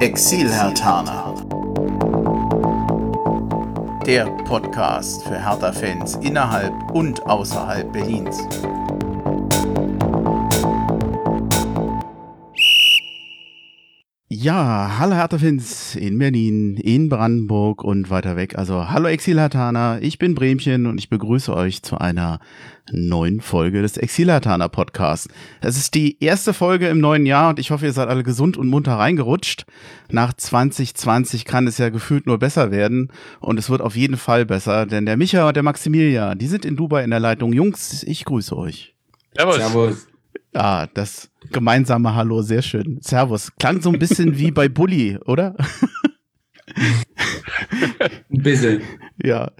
Exil-Hertaner. Der Podcast für Hertha-Fans innerhalb und außerhalb Berlins. Ja, hallo Hertha-Fans in Berlin, in Brandenburg und weiter weg. Also hallo Exilhatana, ich bin Bremchen und ich begrüße euch zu einer neuen Folge des Exilhatana Podcasts. Es ist die erste Folge im neuen Jahr und ich hoffe, ihr seid alle gesund und munter reingerutscht. Nach 2020 kann es ja gefühlt nur besser werden und es wird auf jeden Fall besser, denn der Micha und der Maximilian, die sind in Dubai in der Leitung. Jungs, ich grüße euch. Servus. Servus. Ah, das gemeinsame Hallo, sehr schön. Servus. Klang so ein bisschen wie bei Bully, oder? ein bisschen. Ja.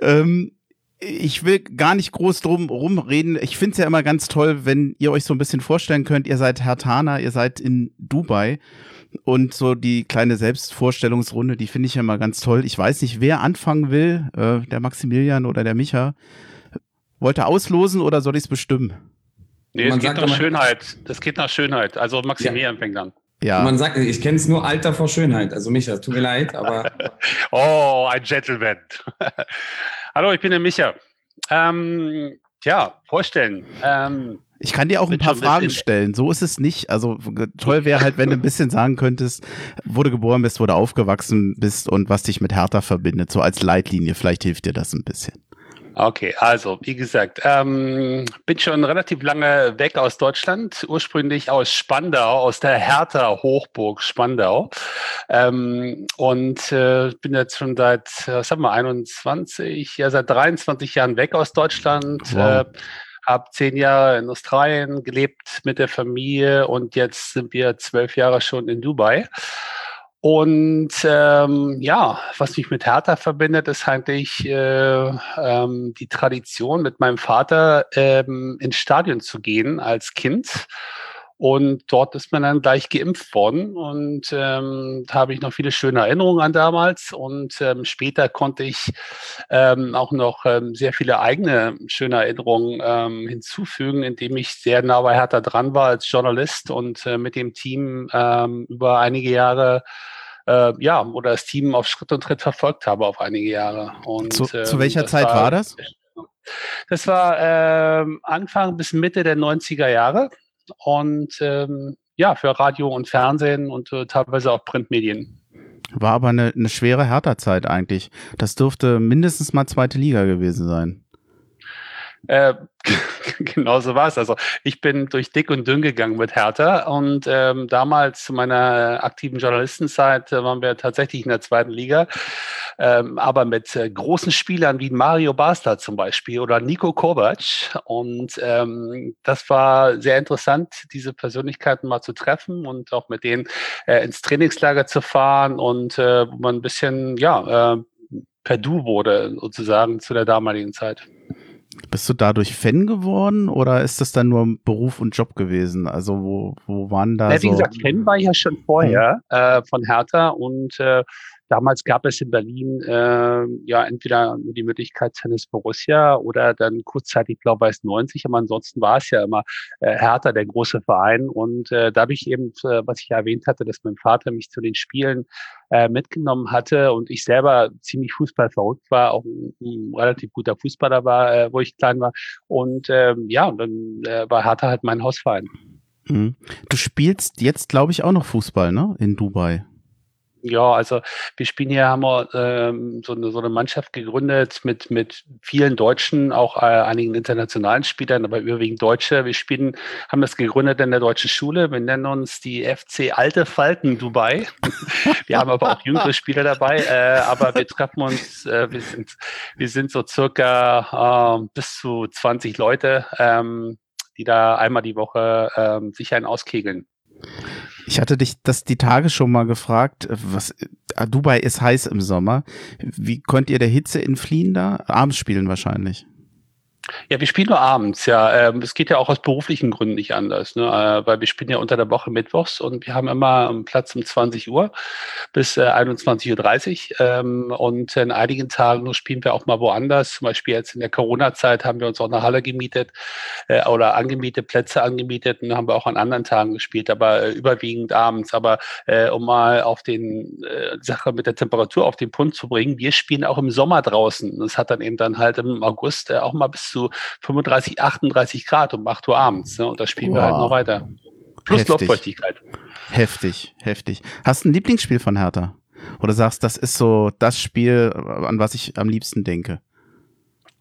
Ähm, ich will gar nicht groß drum rumreden. Ich finde es ja immer ganz toll, wenn ihr euch so ein bisschen vorstellen könnt, ihr seid Hertaner, ihr seid in Dubai. Und so die kleine Selbstvorstellungsrunde, die finde ich ja immer ganz toll. Ich weiß nicht, wer anfangen will, äh, der Maximilian oder der Micha. Wollt ihr auslosen oder soll ich es bestimmen? Nee, es geht nach Schönheit. Das geht nach Schönheit. Also Maximilian ja. fängt an. Ja. Man sagt, ich kenne es nur Alter vor Schönheit. Also Micha, tut mir leid, aber. oh, ein Gentleman. Hallo, ich bin der Micha. Ähm, ja, vorstellen. Ähm, ich kann dir auch ein paar Fragen stellen. So ist es nicht. Also toll wäre halt, wenn du ein bisschen sagen könntest, wo du geboren bist, wo du aufgewachsen bist und was dich mit Hertha verbindet. So als Leitlinie. Vielleicht hilft dir das ein bisschen. Okay, also wie gesagt, ähm, bin schon relativ lange weg aus Deutschland, ursprünglich aus Spandau, aus der Hertha Hochburg Spandau. Ähm, und äh, bin jetzt schon seit, was haben wir, 21, ja seit 23 Jahren weg aus Deutschland. Wow. Äh, habe zehn Jahre in Australien gelebt mit der Familie und jetzt sind wir zwölf Jahre schon in Dubai. Und ähm, ja, was mich mit Hertha verbindet, ist eigentlich äh, ähm, die Tradition, mit meinem Vater ähm, ins Stadion zu gehen als Kind. Und dort ist man dann gleich geimpft worden. Und ähm, da habe ich noch viele schöne Erinnerungen an damals. Und ähm, später konnte ich ähm, auch noch ähm, sehr viele eigene schöne Erinnerungen ähm, hinzufügen, indem ich sehr nah bei Hertha dran war als Journalist und äh, mit dem Team ähm, über einige Jahre äh, ja, oder das Team auf Schritt und Tritt verfolgt habe auf einige Jahre. Und, zu, ähm, zu welcher Zeit war, war, das? Das war äh, Anfang bis Mitte der 90er Jahre und ähm, ja, für Radio und Fernsehen und äh, teilweise auch Printmedien. War aber eine, eine schwere Hertha-Zeit eigentlich. Das dürfte mindestens mal zweite Liga gewesen sein. Äh, genau so war es. Also ich bin durch dick und dünn gegangen mit Hertha und ähm, damals zu meiner aktiven Journalistenzeit äh, waren wir tatsächlich in der zweiten Liga, ähm, aber mit äh, großen Spielern wie Mario Basler zum Beispiel oder Nico Kovac und ähm, das war sehr interessant, diese Persönlichkeiten mal zu treffen und auch mit denen äh, ins Trainingslager zu fahren und äh, wo man ein bisschen, ja, äh, per Du wurde sozusagen zu der damaligen Zeit. Bist du dadurch Fan geworden oder ist das dann nur Beruf und Job gewesen? Also wo, wo waren da ja, Wie gesagt, Fan war ich ja schon vorher mhm. äh, von Hertha und äh, Damals gab es in Berlin äh, ja entweder die Möglichkeit Tennis Borussia oder dann kurzzeitig Blau-Weiß 90, aber ansonsten war es ja immer äh, Hertha, der große Verein. Und äh, da habe ich eben, äh, was ich ja erwähnt hatte, dass mein Vater mich zu den Spielen äh, mitgenommen hatte und ich selber ziemlich Fußball verrückt war, auch ein, ein relativ guter Fußballer war, äh, wo ich klein war. Und ähm, ja, und dann äh, war Hertha halt mein Hausverein. Mhm. Du spielst jetzt, glaube ich, auch noch Fußball, ne? In Dubai. Ja, also wir spielen hier, haben wir ähm, so, eine, so eine Mannschaft gegründet mit, mit vielen Deutschen, auch äh, einigen internationalen Spielern, aber überwiegend Deutsche. Wir spielen, haben das gegründet in der deutschen Schule. Wir nennen uns die FC Alte Falken Dubai. wir haben aber auch jüngere Spieler dabei, äh, aber wir treffen uns, äh, wir, sind, wir sind so circa äh, bis zu 20 Leute, ähm, die da einmal die Woche ähm, sich einen auskegeln. Ich hatte dich das die Tage schon mal gefragt, was äh, Dubai ist heiß im Sommer. Wie könnt ihr der Hitze entfliehen da? Abends spielen wahrscheinlich. Ja, wir spielen nur abends, ja. Ähm, es geht ja auch aus beruflichen Gründen nicht anders, ne? Äh, weil wir spielen ja unter der Woche mittwochs und wir haben immer einen Platz um 20 Uhr bis äh, 21.30 Uhr. Ähm, und in einigen Tagen spielen wir auch mal woanders. Zum Beispiel jetzt in der Corona-Zeit haben wir uns auch eine Halle gemietet äh, oder angemietet, Plätze angemietet und haben wir auch an anderen Tagen gespielt, aber äh, überwiegend abends. Aber äh, um mal auf den äh, Sache mit der Temperatur auf den Punkt zu bringen, wir spielen auch im Sommer draußen. Das hat dann eben dann halt im August auch mal bis zu zu 35, 38 Grad um 8 Uhr abends. Ne? Und da spielen wow. wir halt noch weiter. Plus heftig. Luftfeuchtigkeit. Heftig, heftig. Hast du ein Lieblingsspiel von Hertha? Oder sagst, das ist so das Spiel, an was ich am liebsten denke?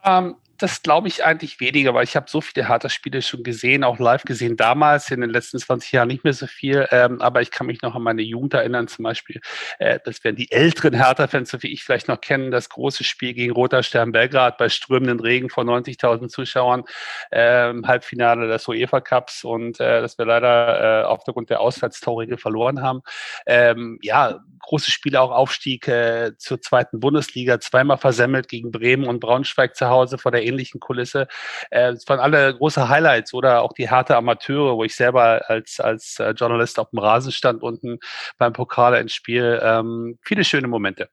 Ähm, das glaube ich eigentlich weniger, weil ich habe so viele Hertha-Spiele schon gesehen, auch live gesehen damals, in den letzten 20 Jahren nicht mehr so viel, ähm, aber ich kann mich noch an meine Jugend erinnern, zum Beispiel, äh, das werden die älteren Hertha-Fans, so wie ich vielleicht noch kennen, das große Spiel gegen Roter Stern Belgrad bei strömenden Regen vor 90.000 Zuschauern, ähm, Halbfinale des UEFA Cups und äh, dass wir leider äh, aufgrund der Auswärtstorregel verloren haben. Ähm, ja, große Spiele auch Aufstieg äh, zur zweiten Bundesliga, zweimal versemmelt gegen Bremen und Braunschweig zu Hause vor der ähnlichen Kulisse. Äh, es waren alle große Highlights oder auch die harte Amateure, wo ich selber als, als äh, Journalist auf dem Rasen stand unten beim Pokal Spiel. Ähm, viele schöne Momente.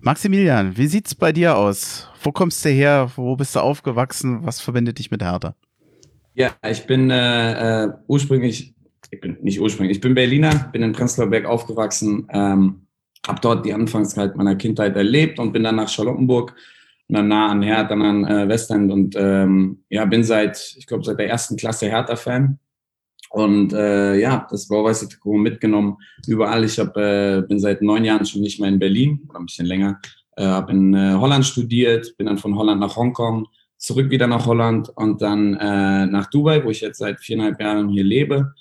Maximilian, wie sieht's bei dir aus? Wo kommst du her? Wo bist du aufgewachsen? Was verbindet dich mit Hertha? Ja, ich bin äh, äh ursprünglich ich bin nicht ursprünglich, ich bin Berliner, bin in Prenzlauer Berg aufgewachsen, ähm, habe dort die Anfangszeit meiner Kindheit erlebt und bin dann nach Charlottenburg, dann nah an Hertha, dann an äh, Westend und ähm, ja, bin seit, ich glaube, seit der ersten Klasse Hertha-Fan. Und äh, ja, das blau-weiße Trikot mitgenommen überall. Ich hab, äh, bin seit neun Jahren schon nicht mehr in Berlin, oder ein bisschen länger. Äh, habe in äh, Holland studiert, bin dann von Holland nach Hongkong, zurück wieder nach Holland und dann äh, nach Dubai, wo ich jetzt seit viereinhalb Jahren hier lebe.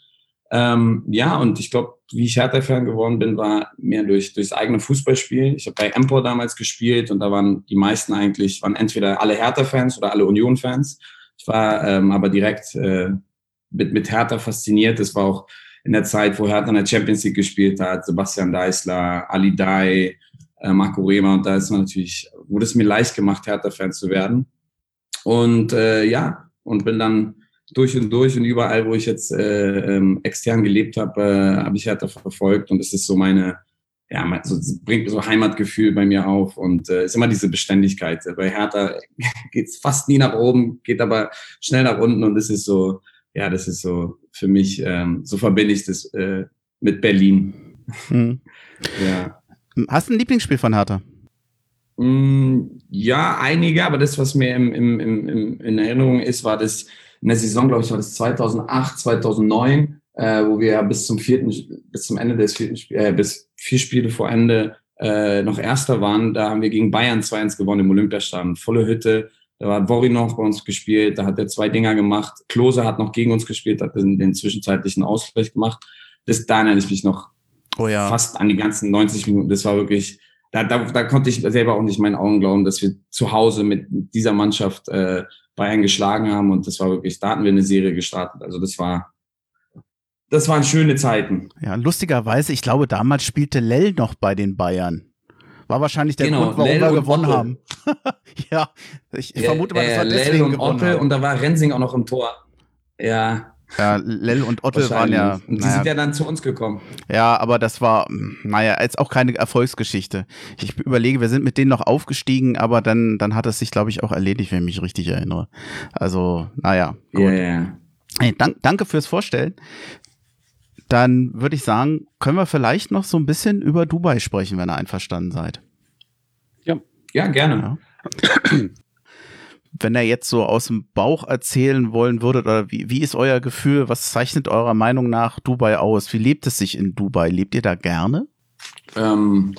Ähm, ja, und ich glaube, wie ich Hertha-Fan geworden bin, war mehr durch durchs eigene Fußballspiel. Ich habe bei Empor damals gespielt und da waren die meisten eigentlich, waren entweder alle Hertha-Fans oder alle Union-Fans. Ich war ähm, aber direkt äh, mit, mit Hertha fasziniert. Das war auch in der Zeit, wo Hertha in der Champions League gespielt hat, Sebastian Deißler, Ali Dai, äh, Marco Rehmer und da ist man natürlich, wurde es mir leicht gemacht, Hertha-Fan zu werden. Und äh, ja, und bin dann durch und durch und überall, wo ich jetzt äh, ähm, extern gelebt habe, äh, habe ich Hertha verfolgt und es ist so meine, ja, so, bringt so Heimatgefühl bei mir auf und äh, ist immer diese Beständigkeit. Bei Hertha geht es fast nie nach oben, geht aber schnell nach unten und es ist so, ja, das ist so für mich, ähm, so verbinde ich das äh, mit Berlin. Hm. ja. Hast du ein Lieblingsspiel von Hertha? Mm, ja, einige, aber das, was mir im, im, im, in Erinnerung ist, war das in der Saison, glaube ich, war das 2008, 2009, äh, wo wir bis zum vierten, bis zum Ende des vierten Spiels, äh, bis vier Spiele vor Ende äh, noch Erster waren. Da haben wir gegen Bayern 2-1 gewonnen im Olympiastadion. Volle Hütte. Da hat Bori noch bei uns gespielt. Da hat er zwei Dinger gemacht. Klose hat noch gegen uns gespielt, hat den, den zwischenzeitlichen Ausgleich gemacht. Das, da erinnere ich mich noch oh ja. fast an die ganzen 90 Minuten. Das war wirklich, da, da, da konnte ich selber auch nicht meinen Augen glauben, dass wir zu Hause mit dieser Mannschaft äh, Bayern geschlagen haben und das war wirklich, da hatten wir eine Serie gestartet. Also das war, das waren schöne Zeiten. Ja, lustigerweise, ich glaube, damals spielte Lell noch bei den Bayern. War wahrscheinlich der genau, Grund, warum Lell wir gewonnen Otto. haben. ja, ich, ich vermute mal, das war deswegen Lell und gewonnen Otto, und da war Rensing auch noch im Tor. Ja, ja, Lell und Otte waren ja. Und die naja, sind ja dann zu uns gekommen. Ja, aber das war, naja, jetzt auch keine Erfolgsgeschichte. Ich überlege, wir sind mit denen noch aufgestiegen, aber dann, dann hat es sich, glaube ich, auch erledigt, wenn ich mich richtig erinnere. Also, naja. Gut. Yeah, yeah. Hey, dank, danke fürs Vorstellen. Dann würde ich sagen, können wir vielleicht noch so ein bisschen über Dubai sprechen, wenn ihr einverstanden seid. Ja, ja gerne. Ja. wenn er jetzt so aus dem Bauch erzählen wollen würde, oder wie, wie ist euer Gefühl, was zeichnet eurer Meinung nach Dubai aus? Wie lebt es sich in Dubai? Lebt ihr da gerne? Ähm,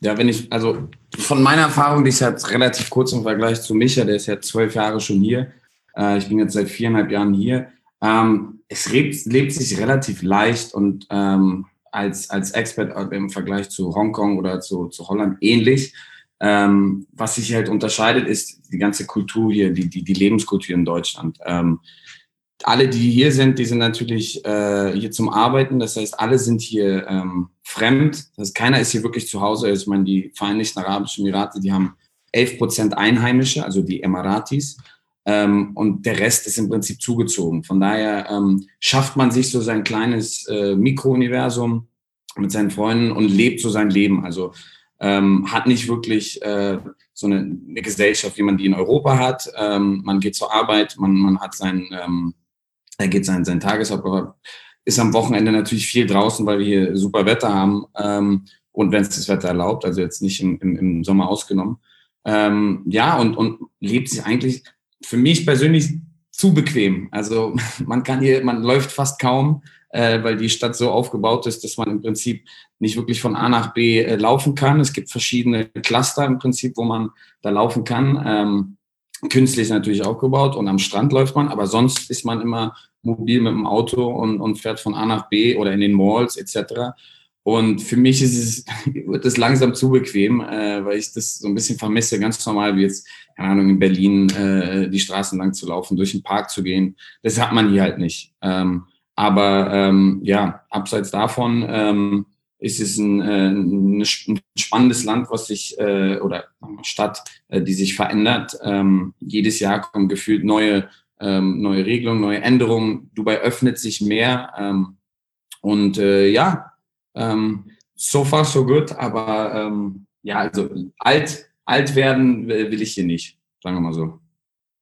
ja, wenn ich, also von meiner Erfahrung, die ist jetzt relativ kurz im Vergleich zu Micha, der ist ja zwölf Jahre schon hier. Äh, ich bin jetzt seit viereinhalb Jahren hier. Ähm, es lebt, lebt sich relativ leicht und ähm, als, als Expert im Vergleich zu Hongkong oder zu, zu Holland ähnlich. Ähm, was sich halt unterscheidet, ist die ganze Kultur hier, die, die, die Lebenskultur in Deutschland. Ähm, alle, die hier sind, die sind natürlich äh, hier zum Arbeiten. Das heißt, alle sind hier ähm, fremd. Das heißt, keiner ist hier wirklich zu Hause. Also, ich meine, die Vereinigten Arabischen Emirate, die haben 11 Prozent Einheimische, also die Emiratis. Ähm, und der Rest ist im Prinzip zugezogen. Von daher ähm, schafft man sich so sein kleines äh, Mikrouniversum mit seinen Freunden und lebt so sein Leben. Also ähm, hat nicht wirklich äh, so eine, eine, Gesellschaft, wie man die in Europa hat. Ähm, man geht zur Arbeit, man, man hat sein, ähm, er geht sein, sein Tagesablauf, ist am Wochenende natürlich viel draußen, weil wir hier super Wetter haben ähm, und wenn es das Wetter erlaubt, also jetzt nicht im, im, im Sommer ausgenommen. Ähm, ja, und, und lebt sich eigentlich für mich persönlich zu bequem. Also man kann hier, man läuft fast kaum äh, weil die Stadt so aufgebaut ist, dass man im Prinzip nicht wirklich von A nach B äh, laufen kann. Es gibt verschiedene Cluster im Prinzip, wo man da laufen kann. Ähm, künstlich natürlich aufgebaut und am Strand läuft man, aber sonst ist man immer mobil mit dem Auto und, und fährt von A nach B oder in den Malls etc. Und für mich ist es, wird es langsam zu bequem, äh, weil ich das so ein bisschen vermisse, ganz normal wie jetzt, keine Ahnung, in Berlin äh, die Straßen lang zu laufen, durch den Park zu gehen. Das hat man hier halt nicht. Ähm, aber ähm, ja, abseits davon ähm, ist es ein, äh, ein, spannendes Land, was sich, äh, oder Stadt, äh, die sich verändert. Ähm, jedes Jahr kommen gefühlt neue, ähm, neue Regelungen, neue Änderungen. Dubai öffnet sich mehr. Ähm, und äh, ja, ähm, so far so good, aber ähm, ja, also alt, alt werden will ich hier nicht, sagen wir mal so.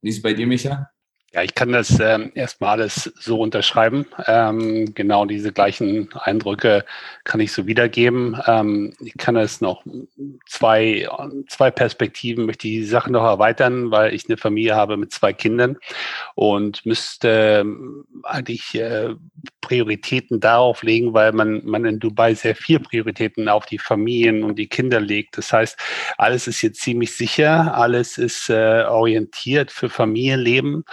Wie ist es bei dir, Micha? Ja, ich kann das ähm, erstmal alles so unterschreiben. Ähm, genau diese gleichen Eindrücke kann ich so wiedergeben. Ähm, ich kann es noch zwei, zwei Perspektiven, möchte die Sache noch erweitern, weil ich eine Familie habe mit zwei Kindern und müsste ähm, eigentlich äh, Prioritäten darauf legen, weil man, man in Dubai sehr viel Prioritäten auf die Familien und die Kinder legt. Das heißt, alles ist jetzt ziemlich sicher, alles ist äh, orientiert für Familienleben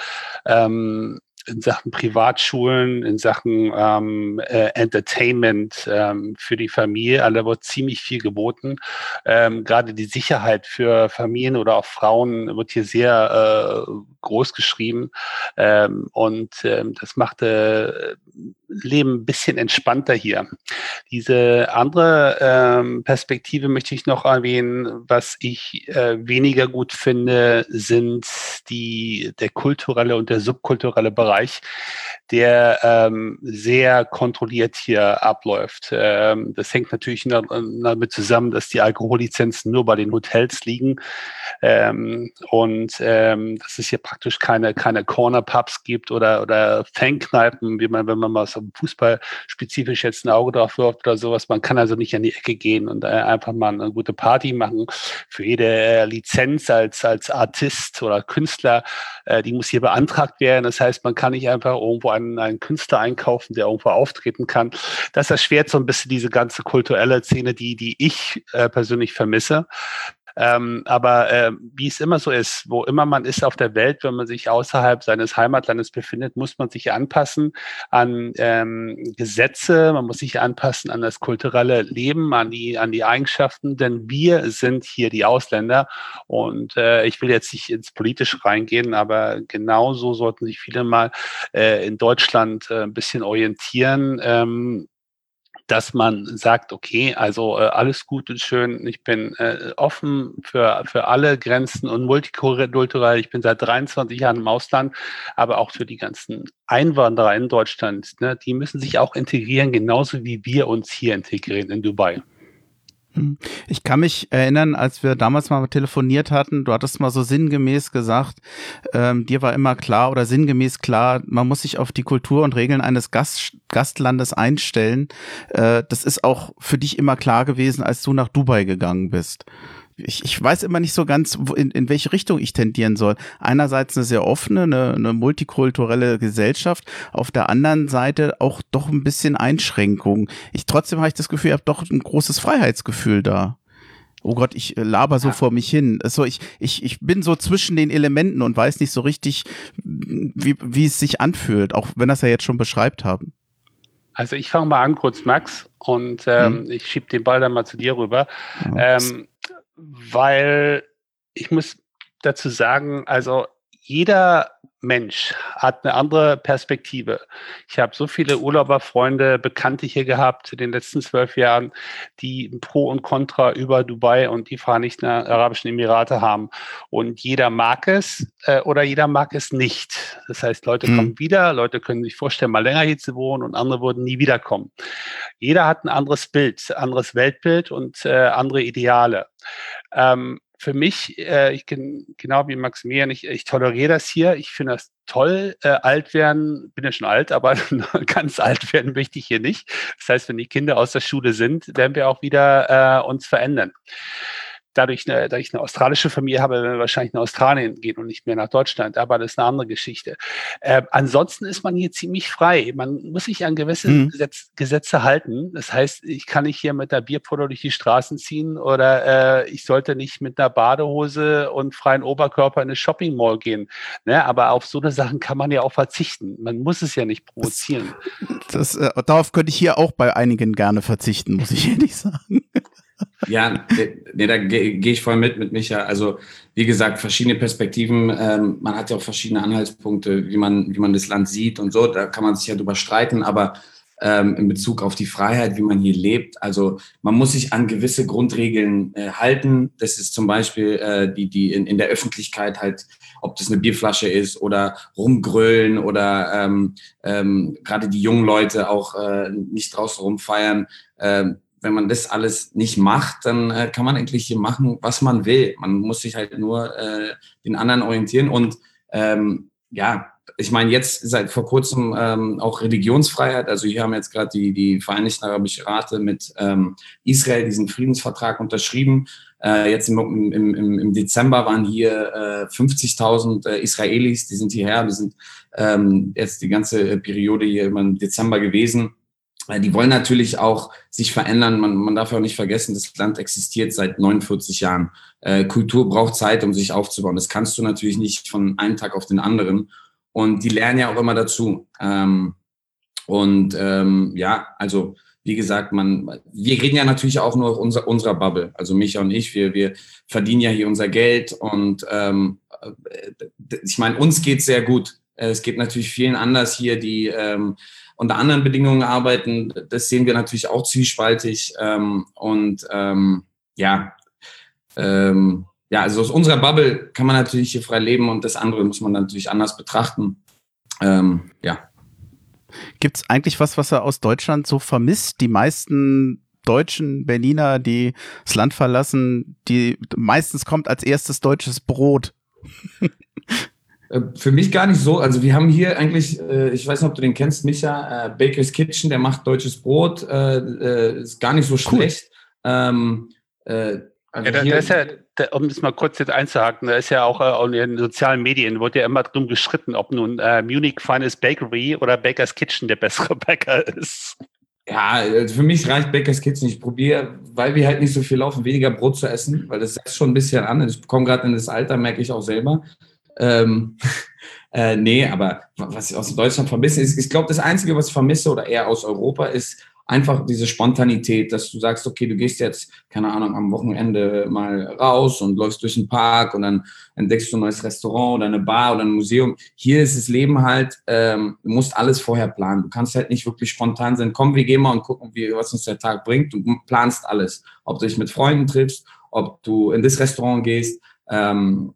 ähm, in Sachen Privatschulen, in Sachen ähm, äh, Entertainment ähm, für die Familie. Also da wird ziemlich viel geboten. Ähm, Gerade die Sicherheit für Familien oder auch Frauen wird hier sehr äh, groß geschrieben. Ähm, und ähm, das macht äh, Leben ein bisschen entspannter hier. Diese andere ähm, Perspektive möchte ich noch erwähnen. Was ich äh, weniger gut finde, sind die, der kulturelle und der subkulturelle Bereich, der ähm, sehr kontrolliert hier abläuft. Ähm, das hängt natürlich damit zusammen, dass die Alkohollizenzen nur bei den Hotels liegen ähm, und ähm, dass es hier praktisch keine, keine Corner-Pubs gibt oder, oder Fankneipen, wie man, wenn man mal so Fußball spezifisch jetzt ein Auge drauf wirft oder sowas. Man kann also nicht an die Ecke gehen und äh, einfach mal eine gute Party machen. Für jede äh, Lizenz als, als Artist oder Künstler, äh, die muss hier beantragt werden. Das heißt, man kann nicht einfach irgendwo einen, einen Künstler einkaufen, der irgendwo auftreten kann. Das erschwert so ein bisschen diese ganze kulturelle Szene, die, die ich äh, persönlich vermisse. Ähm, aber äh, wie es immer so ist, wo immer man ist auf der Welt, wenn man sich außerhalb seines Heimatlandes befindet, muss man sich anpassen an ähm, Gesetze, man muss sich anpassen an das kulturelle Leben, an die, an die Eigenschaften, denn wir sind hier die Ausländer. Und äh, ich will jetzt nicht ins Politische reingehen, aber genauso sollten sich viele mal äh, in Deutschland äh, ein bisschen orientieren. Ähm, dass man sagt, okay, also äh, alles gut und schön, ich bin äh, offen für, für alle Grenzen und multikulturell, ich bin seit 23 Jahren im Ausland, aber auch für die ganzen Einwanderer in Deutschland, ne, die müssen sich auch integrieren, genauso wie wir uns hier integrieren in Dubai. Hm. Ich kann mich erinnern, als wir damals mal telefoniert hatten, du hattest mal so sinngemäß gesagt, ähm, dir war immer klar oder sinngemäß klar, man muss sich auf die Kultur und Regeln eines Gast, Gastlandes einstellen. Äh, das ist auch für dich immer klar gewesen, als du nach Dubai gegangen bist ich, ich weiß immer nicht so ganz, in, in welche Richtung ich tendieren soll. Einerseits eine sehr offene, eine, eine multikulturelle Gesellschaft, auf der anderen Seite auch doch ein bisschen Einschränkung. Ich trotzdem habe ich das Gefühl, ich habe doch ein großes Freiheitsgefühl da. Oh Gott, ich äh, laber so ja. vor mich hin. Also ich, ich, ich bin so zwischen den Elementen und weiß nicht so richtig, wie, wie es sich anfühlt, auch wenn das ja jetzt schon beschreibt haben. Also ich fange mal an kurz, Max, und ähm, hm. ich schiebe den Ball dann mal zu dir rüber. Ja. Ähm, weil ich muss dazu sagen, also jeder Mensch hat eine andere Perspektive. Ich habe so viele Urlauberfreunde, Bekannte hier gehabt in den letzten zwölf Jahren, die Pro und Contra über Dubai und die Vereinigten Arabischen Emirate haben. Und jeder mag es äh, oder jeder mag es nicht. Das heißt, Leute mhm. kommen wieder, Leute können sich vorstellen, mal länger hier zu wohnen und andere würden nie wiederkommen. Jeder hat ein anderes Bild, anderes Weltbild und äh, andere Ideale. Ähm, für mich, äh, ich bin genau wie Maximilian, ich, ich toleriere das hier. Ich finde das toll. Äh, alt werden, bin ja schon alt, aber ganz alt werden möchte ich hier nicht. Das heißt, wenn die Kinder aus der Schule sind, werden wir auch wieder äh, uns verändern dadurch, eine, da ich eine australische Familie habe, werden wir wahrscheinlich nach Australien gehen und nicht mehr nach Deutschland. Aber das ist eine andere Geschichte. Äh, ansonsten ist man hier ziemlich frei. Man muss sich an gewisse mhm. Gesetz, Gesetze halten. Das heißt, ich kann nicht hier mit der Bierpulle durch die Straßen ziehen oder äh, ich sollte nicht mit einer Badehose und freien Oberkörper in eine Shopping Mall gehen. Ne? Aber auf so eine Sachen kann man ja auch verzichten. Man muss es ja nicht provozieren. Das, das, äh, darauf könnte ich hier auch bei einigen gerne verzichten, muss ich ehrlich sagen. Ja, nee, da gehe geh ich voll mit mit Micha. Also wie gesagt, verschiedene Perspektiven. Ähm, man hat ja auch verschiedene Anhaltspunkte, wie man, wie man das Land sieht und so. Da kann man sich ja drüber streiten. Aber ähm, in Bezug auf die Freiheit, wie man hier lebt, also man muss sich an gewisse Grundregeln äh, halten. Das ist zum Beispiel äh, die, die in, in der Öffentlichkeit halt, ob das eine Bierflasche ist oder rumgrölen oder ähm, ähm, gerade die jungen Leute auch äh, nicht draußen rumfeiern. Ähm, wenn man das alles nicht macht, dann äh, kann man eigentlich hier machen, was man will. Man muss sich halt nur äh, den anderen orientieren. Und ähm, ja, ich meine, jetzt seit vor kurzem ähm, auch Religionsfreiheit. Also hier haben jetzt gerade die, die Vereinigten Arabischen Emiraten mit ähm, Israel diesen Friedensvertrag unterschrieben. Äh, jetzt im, im, im, im Dezember waren hier äh, 50.000 äh, Israelis, die sind hierher. Wir sind ähm, jetzt die ganze Periode hier im Dezember gewesen die wollen natürlich auch sich verändern. Man, man darf auch nicht vergessen, das Land existiert seit 49 Jahren. Äh, Kultur braucht Zeit, um sich aufzubauen. Das kannst du natürlich nicht von einem Tag auf den anderen. Und die lernen ja auch immer dazu. Ähm, und ähm, ja, also wie gesagt, man, wir reden ja natürlich auch nur unser, unserer Bubble. Also Micha und ich, wir, wir verdienen ja hier unser Geld und ähm, äh, ich meine, uns geht's sehr gut. Es geht natürlich vielen anders hier, die ähm, unter anderen Bedingungen arbeiten. Das sehen wir natürlich auch zwiespaltig. Ähm, und ähm, ja, ähm, ja, also aus unserer Bubble kann man natürlich hier frei leben und das andere muss man natürlich anders betrachten. Ähm, ja. Gibt es eigentlich was, was er aus Deutschland so vermisst? Die meisten deutschen Berliner, die das Land verlassen, die meistens kommt als erstes deutsches Brot. Äh, für mich gar nicht so. Also wir haben hier eigentlich, äh, ich weiß nicht, ob du den kennst, Micha, äh, Baker's Kitchen, der macht deutsches Brot, ist gar nicht so schlecht. Cool. Ähm, also ja, da, ist ja, da, um das mal kurz jetzt einzuhaken, da ist ja auch, in den sozialen Medien, wurde ja immer drum geschritten, ob nun äh, Munich Finest Bakery oder Baker's Kitchen der bessere Bäcker ist. Ja, also für mich reicht Baker's Kitchen. Ich probiere, weil wir halt nicht so viel laufen, weniger Brot zu essen, weil das ist schon ein bisschen an. Ich komme gerade in das Alter, merke ich auch selber. Ähm, äh, nee, aber was ich aus Deutschland vermisse, ist, ich glaube, das Einzige, was ich vermisse oder eher aus Europa, ist einfach diese Spontanität, dass du sagst, okay, du gehst jetzt, keine Ahnung, am Wochenende mal raus und läufst durch den Park und dann entdeckst du ein neues Restaurant oder eine Bar oder ein Museum. Hier ist das Leben halt, ähm, du musst alles vorher planen. Du kannst halt nicht wirklich spontan sein, komm, wir gehen mal und gucken, wie, was uns der Tag bringt. Du planst alles. Ob du dich mit Freunden triffst, ob du in das Restaurant gehst, ähm,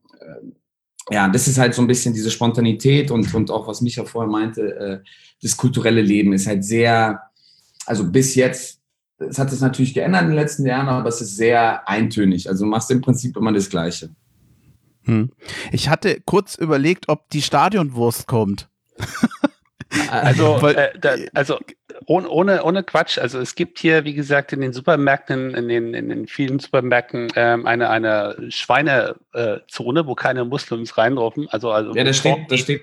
ja, das ist halt so ein bisschen diese Spontanität und, und auch, was Micha vorher meinte, äh, das kulturelle Leben ist halt sehr, also bis jetzt, es hat sich natürlich geändert in den letzten Jahren, aber es ist sehr eintönig. Also du machst im Prinzip immer das Gleiche. Hm. Ich hatte kurz überlegt, ob die Stadionwurst kommt. Also, äh, da, also ohne, ohne, ohne Quatsch. Also es gibt hier, wie gesagt, in den Supermärkten, in den, in den vielen Supermärkten ähm, eine, eine Schweinezone, äh, wo keine Muslims reindrufen. Also, also ja, da steht, da steht,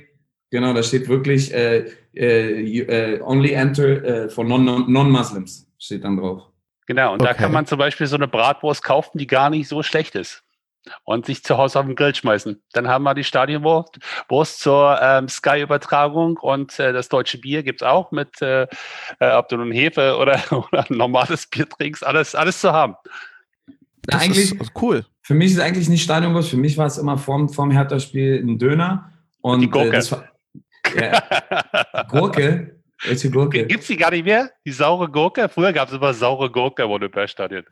genau, da steht wirklich äh, äh, only enter äh, for non-Muslims, non steht dann drauf. Genau, und okay. da kann man zum Beispiel so eine Bratwurst kaufen, die gar nicht so schlecht ist und sich zu Hause auf den Grill schmeißen. Dann haben wir die Stadionwurst Wurst zur ähm, Sky-Übertragung und äh, das deutsche Bier gibt es auch mit, äh, äh, ob du nun Hefe oder, oder ein normales Bier trinkst, alles, alles zu haben. Das eigentlich ist cool. Für mich ist eigentlich nicht Stadionwurst, für mich war es immer vorm, vorm Hertha-Spiel ein Döner Und, die Gurke. Äh, das war, ja, Gurke? Welche Gurke? Gibt es die gar nicht mehr? Die saure Gurke? Früher gab es immer saure Gurke im Olympiastadion.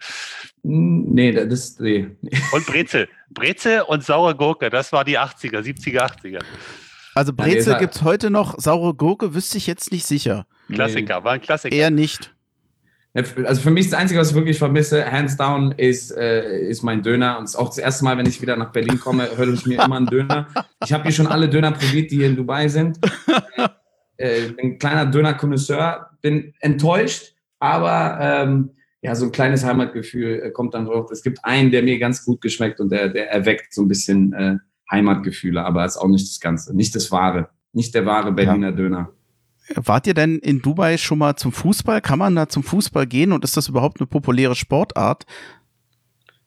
Hm, nee, das nee. Und Brezel. Brezel und saure Gurke, das war die 80er, 70er, 80er. Also Brezel ja, gibt es heute noch, saure Gurke wüsste ich jetzt nicht sicher. Klassiker, war ein Klassiker. Eher nicht. Also für mich das Einzige, was ich wirklich vermisse, hands down, ist, äh, ist mein Döner. Und es ist auch das erste Mal, wenn ich wieder nach Berlin komme, höre ich mir immer einen Döner. Ich habe hier schon alle Döner probiert, die hier in Dubai sind. Äh, ein kleiner Döner-Konnoisseur, bin enttäuscht, aber ähm, ja, so ein kleines Heimatgefühl äh, kommt dann drauf. Es gibt einen, der mir ganz gut geschmeckt und der, der erweckt so ein bisschen äh, Heimatgefühle, aber ist auch nicht das Ganze, nicht das Wahre, nicht der wahre Berliner ja. Döner. Wart ihr denn in Dubai schon mal zum Fußball? Kann man da zum Fußball gehen und ist das überhaupt eine populäre Sportart?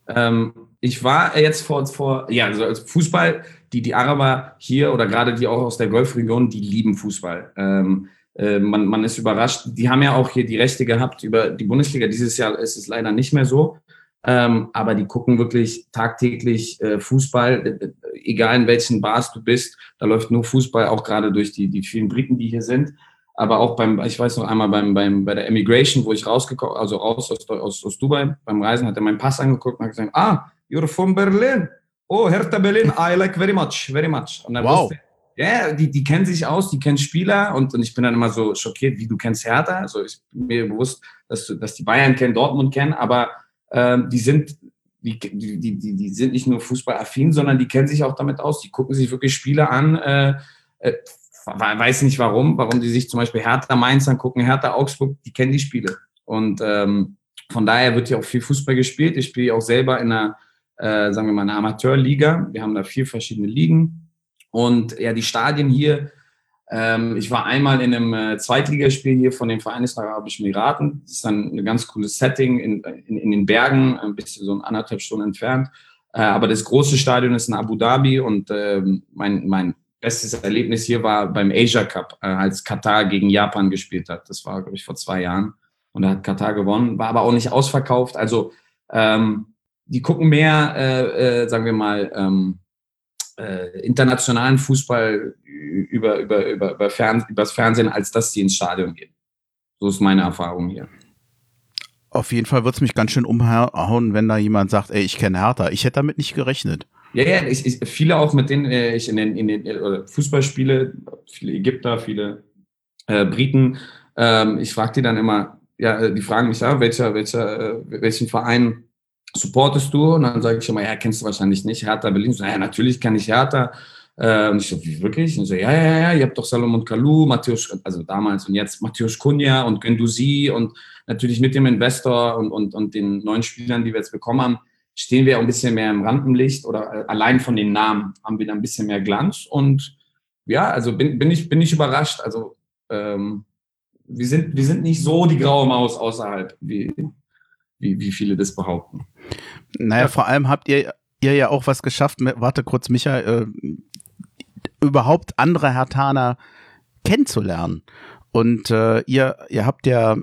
Ähm, ich war jetzt vor, vor ja, also Fußball, die, die Araber hier oder gerade die auch aus der Golfregion, die lieben Fußball. Ähm, äh, man, man ist überrascht. Die haben ja auch hier die Rechte gehabt über die Bundesliga. Dieses Jahr ist es leider nicht mehr so. Ähm, aber die gucken wirklich tagtäglich äh, Fußball, äh, äh, egal in welchen Bars du bist. Da läuft nur Fußball, auch gerade durch die, die vielen Briten, die hier sind. Aber auch beim, ich weiß noch einmal beim, beim, bei der Immigration, wo ich rausgekommen, also raus aus, aus, aus Dubai, beim Reisen, hat er meinen Pass angeguckt und hat gesagt, ah, you're from Berlin. Oh, Hertha Berlin, I like very much, very much. Und wow. ja, yeah, die, die kennen sich aus, die kennen Spieler und, und ich bin dann immer so schockiert, wie du kennst Hertha. Also ich bin mir bewusst, dass, du, dass die Bayern kennen, Dortmund kennen, aber ähm, die sind die, die, die, die sind nicht nur fußballaffin, sondern die kennen sich auch damit aus. Die gucken sich wirklich Spiele an. Äh, äh, weiß nicht warum, warum die sich zum Beispiel Hertha Mainz angucken, Hertha Augsburg, die kennen die Spiele. Und ähm, von daher wird ja auch viel Fußball gespielt. Ich spiele auch selber in einer, äh, sagen wir mal, einer Amateurliga. Wir haben da vier verschiedene Ligen. Und ja, die Stadien hier ähm, ich war einmal in einem äh, Zweitligaspiel hier von den Vereinigten Arabischen Emiraten. Das ist dann ein ganz cooles Setting in, in, in den Bergen, ein bisschen so anderthalb Stunden entfernt. Äh, aber das große Stadion ist in Abu Dhabi und äh, mein, mein bestes Erlebnis hier war beim Asia Cup, äh, als Katar gegen Japan gespielt hat. Das war, glaube ich, vor zwei Jahren. Und da hat Katar gewonnen, war aber auch nicht ausverkauft. Also ähm, die gucken mehr, äh, äh, sagen wir mal, ähm, äh, internationalen Fußball über, über, über, über Fern übers Fernsehen, als dass sie ins Stadion gehen. So ist meine Erfahrung hier. Auf jeden Fall wird es mich ganz schön umhauen, wenn da jemand sagt, ey, ich kenne Hertha. Ich hätte damit nicht gerechnet. Ja, ja, ich, ich, viele auch, mit denen äh, ich in den, in den äh, Fußball spiele, viele Ägypter, viele äh, Briten, ähm, ich frage die dann immer, ja, die fragen mich ja, welcher, welcher, äh, welchen Verein supportest du? Und dann sage ich immer, ja, kennst du wahrscheinlich nicht, Hertha Berlin. So, ja, natürlich kann ich Hertha. Äh, und ich so, wie wirklich? Und so, ja, ja, ja, ihr habt doch Salomon Kalou, Matthäus, also damals und jetzt Matthäus Kunja und Gendusi und natürlich mit dem Investor und, und, und den neuen Spielern, die wir jetzt bekommen haben, stehen wir ein bisschen mehr im Rampenlicht oder allein von den Namen haben wir da ein bisschen mehr Glanz. Und ja, also bin, bin, ich, bin ich überrascht. Also ähm, wir, sind, wir sind nicht so die graue Maus außerhalb, wie, wie, wie viele das behaupten. Naja, ja. vor allem habt ihr, ihr ja auch was geschafft, warte kurz, Michael, äh, überhaupt andere Hertaner kennenzulernen. Und äh, ihr, ihr habt ja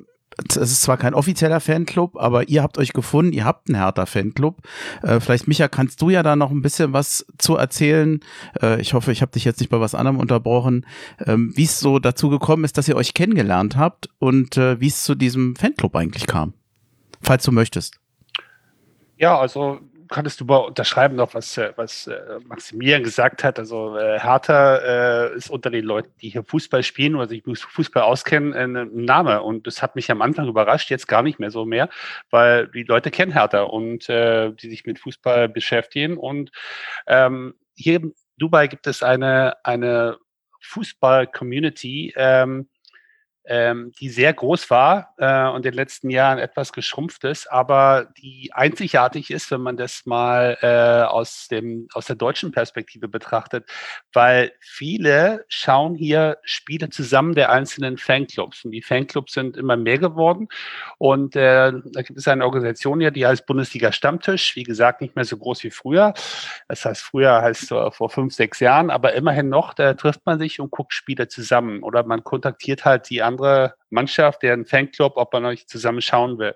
es ist zwar kein offizieller Fanclub, aber ihr habt euch gefunden, ihr habt einen Hertha-Fanclub. Äh, vielleicht, Micha, kannst du ja da noch ein bisschen was zu erzählen. Äh, ich hoffe, ich habe dich jetzt nicht bei was anderem unterbrochen. Ähm, wie es so dazu gekommen ist, dass ihr euch kennengelernt habt und äh, wie es zu diesem Fanclub eigentlich kam falls du möchtest. Ja, also kannst du unterschreiben noch, was, äh, was äh, Maximilian gesagt hat. Also äh, Hertha ist unter den Leuten, die hier Fußball spielen oder sich Fußball auskennen, äh, ein Name. Und das hat mich am Anfang überrascht, jetzt gar nicht mehr so mehr, weil die Leute kennen Hertha und die sich mit Fußball beschäftigen. Und ähm, hier in Dubai gibt es eine, eine Fußball-Community, ähm, ähm, die sehr groß war äh, und in den letzten Jahren etwas geschrumpft ist, aber die einzigartig ist, wenn man das mal äh, aus, dem, aus der deutschen Perspektive betrachtet, weil viele schauen hier Spiele zusammen der einzelnen Fanclubs. Und die Fanclubs sind immer mehr geworden. Und äh, da gibt es eine Organisation hier, die heißt Bundesliga Stammtisch, wie gesagt, nicht mehr so groß wie früher. Das heißt, früher heißt so vor fünf, sechs Jahren, aber immerhin noch, da trifft man sich und guckt Spiele zusammen. Oder man kontaktiert halt die anderen andere Mannschaft, deren Fanclub, ob man euch zusammen schauen will.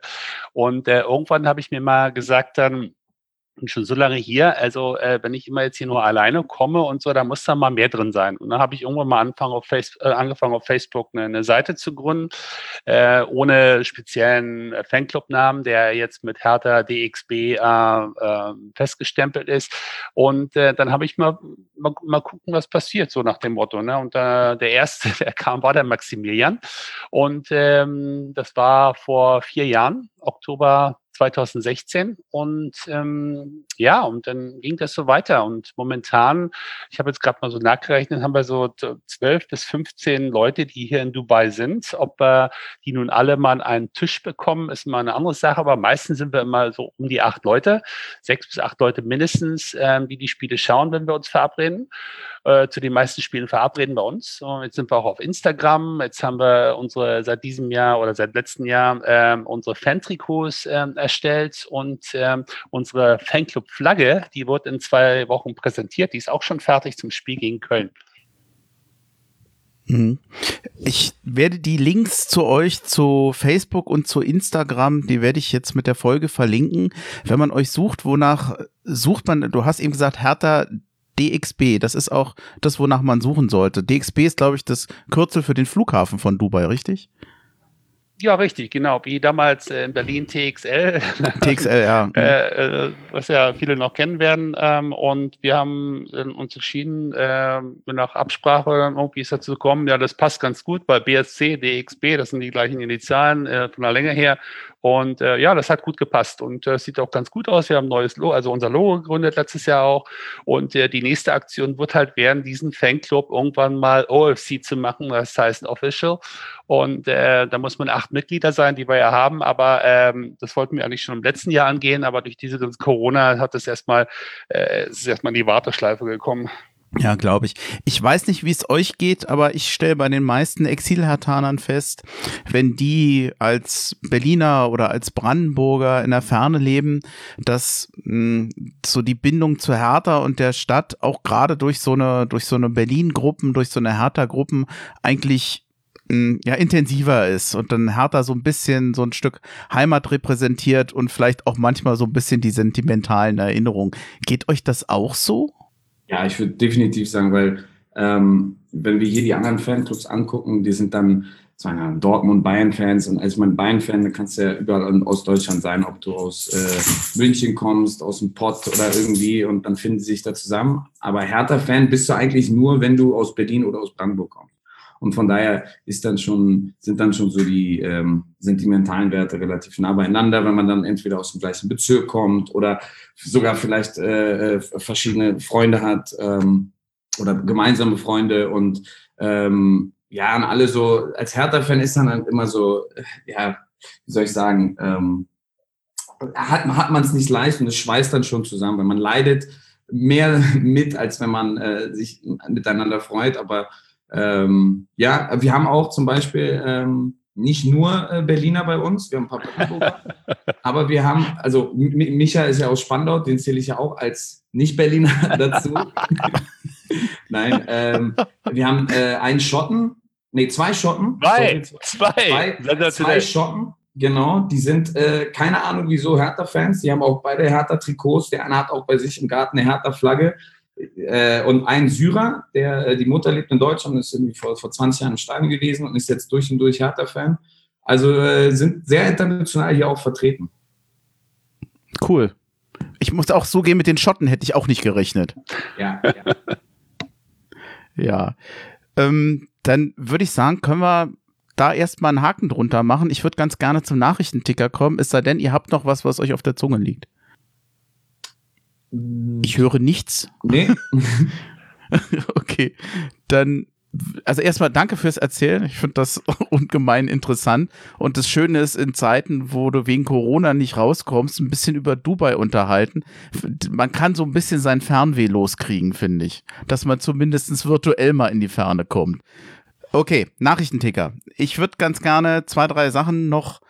Und äh, irgendwann habe ich mir mal gesagt dann, bin schon so lange hier. Also äh, wenn ich immer jetzt hier nur alleine komme und so, da muss da mal mehr drin sein. Und dann habe ich irgendwann mal angefangen auf, Face äh, angefangen, auf Facebook eine, eine Seite zu gründen, äh, ohne speziellen Fanclub-Namen, der jetzt mit Hertha DXB äh, äh, festgestempelt ist. Und äh, dann habe ich mal, mal, mal gucken, was passiert, so nach dem Motto. Ne? Und äh, der erste, der kam, war der Maximilian. Und ähm, das war vor vier Jahren, Oktober 2016 und ähm, ja, und dann ging das so weiter und momentan, ich habe jetzt gerade mal so nachgerechnet, haben wir so zwölf bis 15 Leute, die hier in Dubai sind. Ob wir die nun alle mal einen Tisch bekommen, ist mal eine andere Sache, aber meistens sind wir immer so um die acht Leute, sechs bis acht Leute mindestens, ähm, die die Spiele schauen, wenn wir uns verabreden äh, zu den meisten Spielen verabreden bei uns. Und jetzt sind wir auch auf Instagram. Jetzt haben wir unsere seit diesem Jahr oder seit letztem Jahr ähm, unsere Fantrikots ähm, erstellt und ähm, unsere Fanclub-Flagge, die wird in zwei Wochen präsentiert. Die ist auch schon fertig zum Spiel gegen Köln. Mhm. Ich werde die Links zu euch zu Facebook und zu Instagram, die werde ich jetzt mit der Folge verlinken. Wenn man euch sucht, wonach sucht man, du hast eben gesagt, Hertha DXB, das ist auch das, wonach man suchen sollte. DXB ist, glaube ich, das Kürzel für den Flughafen von Dubai, richtig? Ja, richtig, genau. Wie damals äh, in Berlin TXL. TXL, ja. äh, äh, was ja viele noch kennen werden. Ähm, und wir haben äh, uns entschieden, äh, nach Absprache irgendwie ist dazu gekommen, ja, das passt ganz gut, weil BSC, DXB, das sind die gleichen Initialen äh, von der Länge her. Und äh, ja, das hat gut gepasst und äh, sieht auch ganz gut aus. Wir haben ein neues Logo, also unser Logo gegründet letztes Jahr auch. Und äh, die nächste Aktion wird halt werden, diesen Fanclub irgendwann mal OFC zu machen, das heißt Official. Und äh, da muss man acht Mitglieder sein, die wir ja haben. Aber ähm, das wollten wir eigentlich schon im letzten Jahr angehen. Aber durch diese Corona hat es erstmal, äh, ist erstmal in die Warteschleife gekommen. Ja, glaube ich. Ich weiß nicht, wie es euch geht, aber ich stelle bei den meisten Exilhertanern fest, wenn die als Berliner oder als Brandenburger in der Ferne leben, dass mh, hm, so die Bindung zur Hertha und der Stadt auch gerade durch so eine durch so eine Berlin-Gruppen, durch so eine Hertha-Gruppen eigentlich hm, ja intensiver ist und dann Hertha so ein bisschen so ein Stück Heimat repräsentiert und vielleicht auch manchmal so ein bisschen die sentimentalen Erinnerungen. Geht euch das auch so? Ja, ich würde definitiv sagen, weil ähm, wenn wir hier die anderen Fanclubs angucken, die sind dann sagen wir, Dortmund, Bayern-Fans und als man Bayern-Fan, dann kannst du ja überall aus Deutschland sein, ob du aus äh, München kommst, aus dem Pott oder irgendwie und dann finden sie sich da zusammen. Aber Hertha-Fan bist du eigentlich nur, wenn du aus Berlin oder aus Brandenburg kommst. Und von daher ist dann schon, sind dann schon so die ähm, sentimentalen Werte relativ nah beieinander, wenn man dann entweder aus dem gleichen Bezirk kommt oder sogar vielleicht äh, äh, verschiedene Freunde hat ähm, oder gemeinsame Freunde und ähm, ja, und alle so, als Hertha-Fan ist dann halt immer so, ja, wie soll ich sagen, ähm, hat, hat man es nicht leicht und es schweißt dann schon zusammen, weil man leidet mehr mit, als wenn man äh, sich miteinander freut, aber ähm, ja, wir haben auch zum Beispiel ähm, nicht nur äh, Berliner bei uns, wir haben ein paar Brandenburger, aber wir haben, also Micha ist ja aus Spandau, den zähle ich ja auch als Nicht-Berliner dazu. Nein, ähm, wir haben äh, einen Schotten, nee, zwei Schotten. Zwei, zwei, zwei, zwei Schotten, genau, die sind, äh, keine Ahnung wieso Hertha-Fans, die haben auch beide Hertha-Trikots, der eine hat auch bei sich im Garten eine Hertha-Flagge äh, und ein Syrer, der, äh, die Mutter lebt in Deutschland, ist irgendwie vor, vor 20 Jahren in Stein gewesen und ist jetzt durch und durch Hertha-Fan. Also äh, sind sehr international hier auch vertreten. Cool. Ich muss auch so gehen mit den Schotten, hätte ich auch nicht gerechnet. Ja. Ja. ja. Ähm, dann würde ich sagen, können wir da erstmal einen Haken drunter machen. Ich würde ganz gerne zum Nachrichtenticker kommen, es sei denn, ihr habt noch was, was euch auf der Zunge liegt. Ich höre nichts. Nee. okay, dann also erstmal danke fürs Erzählen. Ich finde das ungemein interessant. Und das Schöne ist, in Zeiten, wo du wegen Corona nicht rauskommst, ein bisschen über Dubai unterhalten. Man kann so ein bisschen sein Fernweh loskriegen, finde ich. Dass man zumindest virtuell mal in die Ferne kommt. Okay, Nachrichtenticker. Ich würde ganz gerne zwei, drei Sachen noch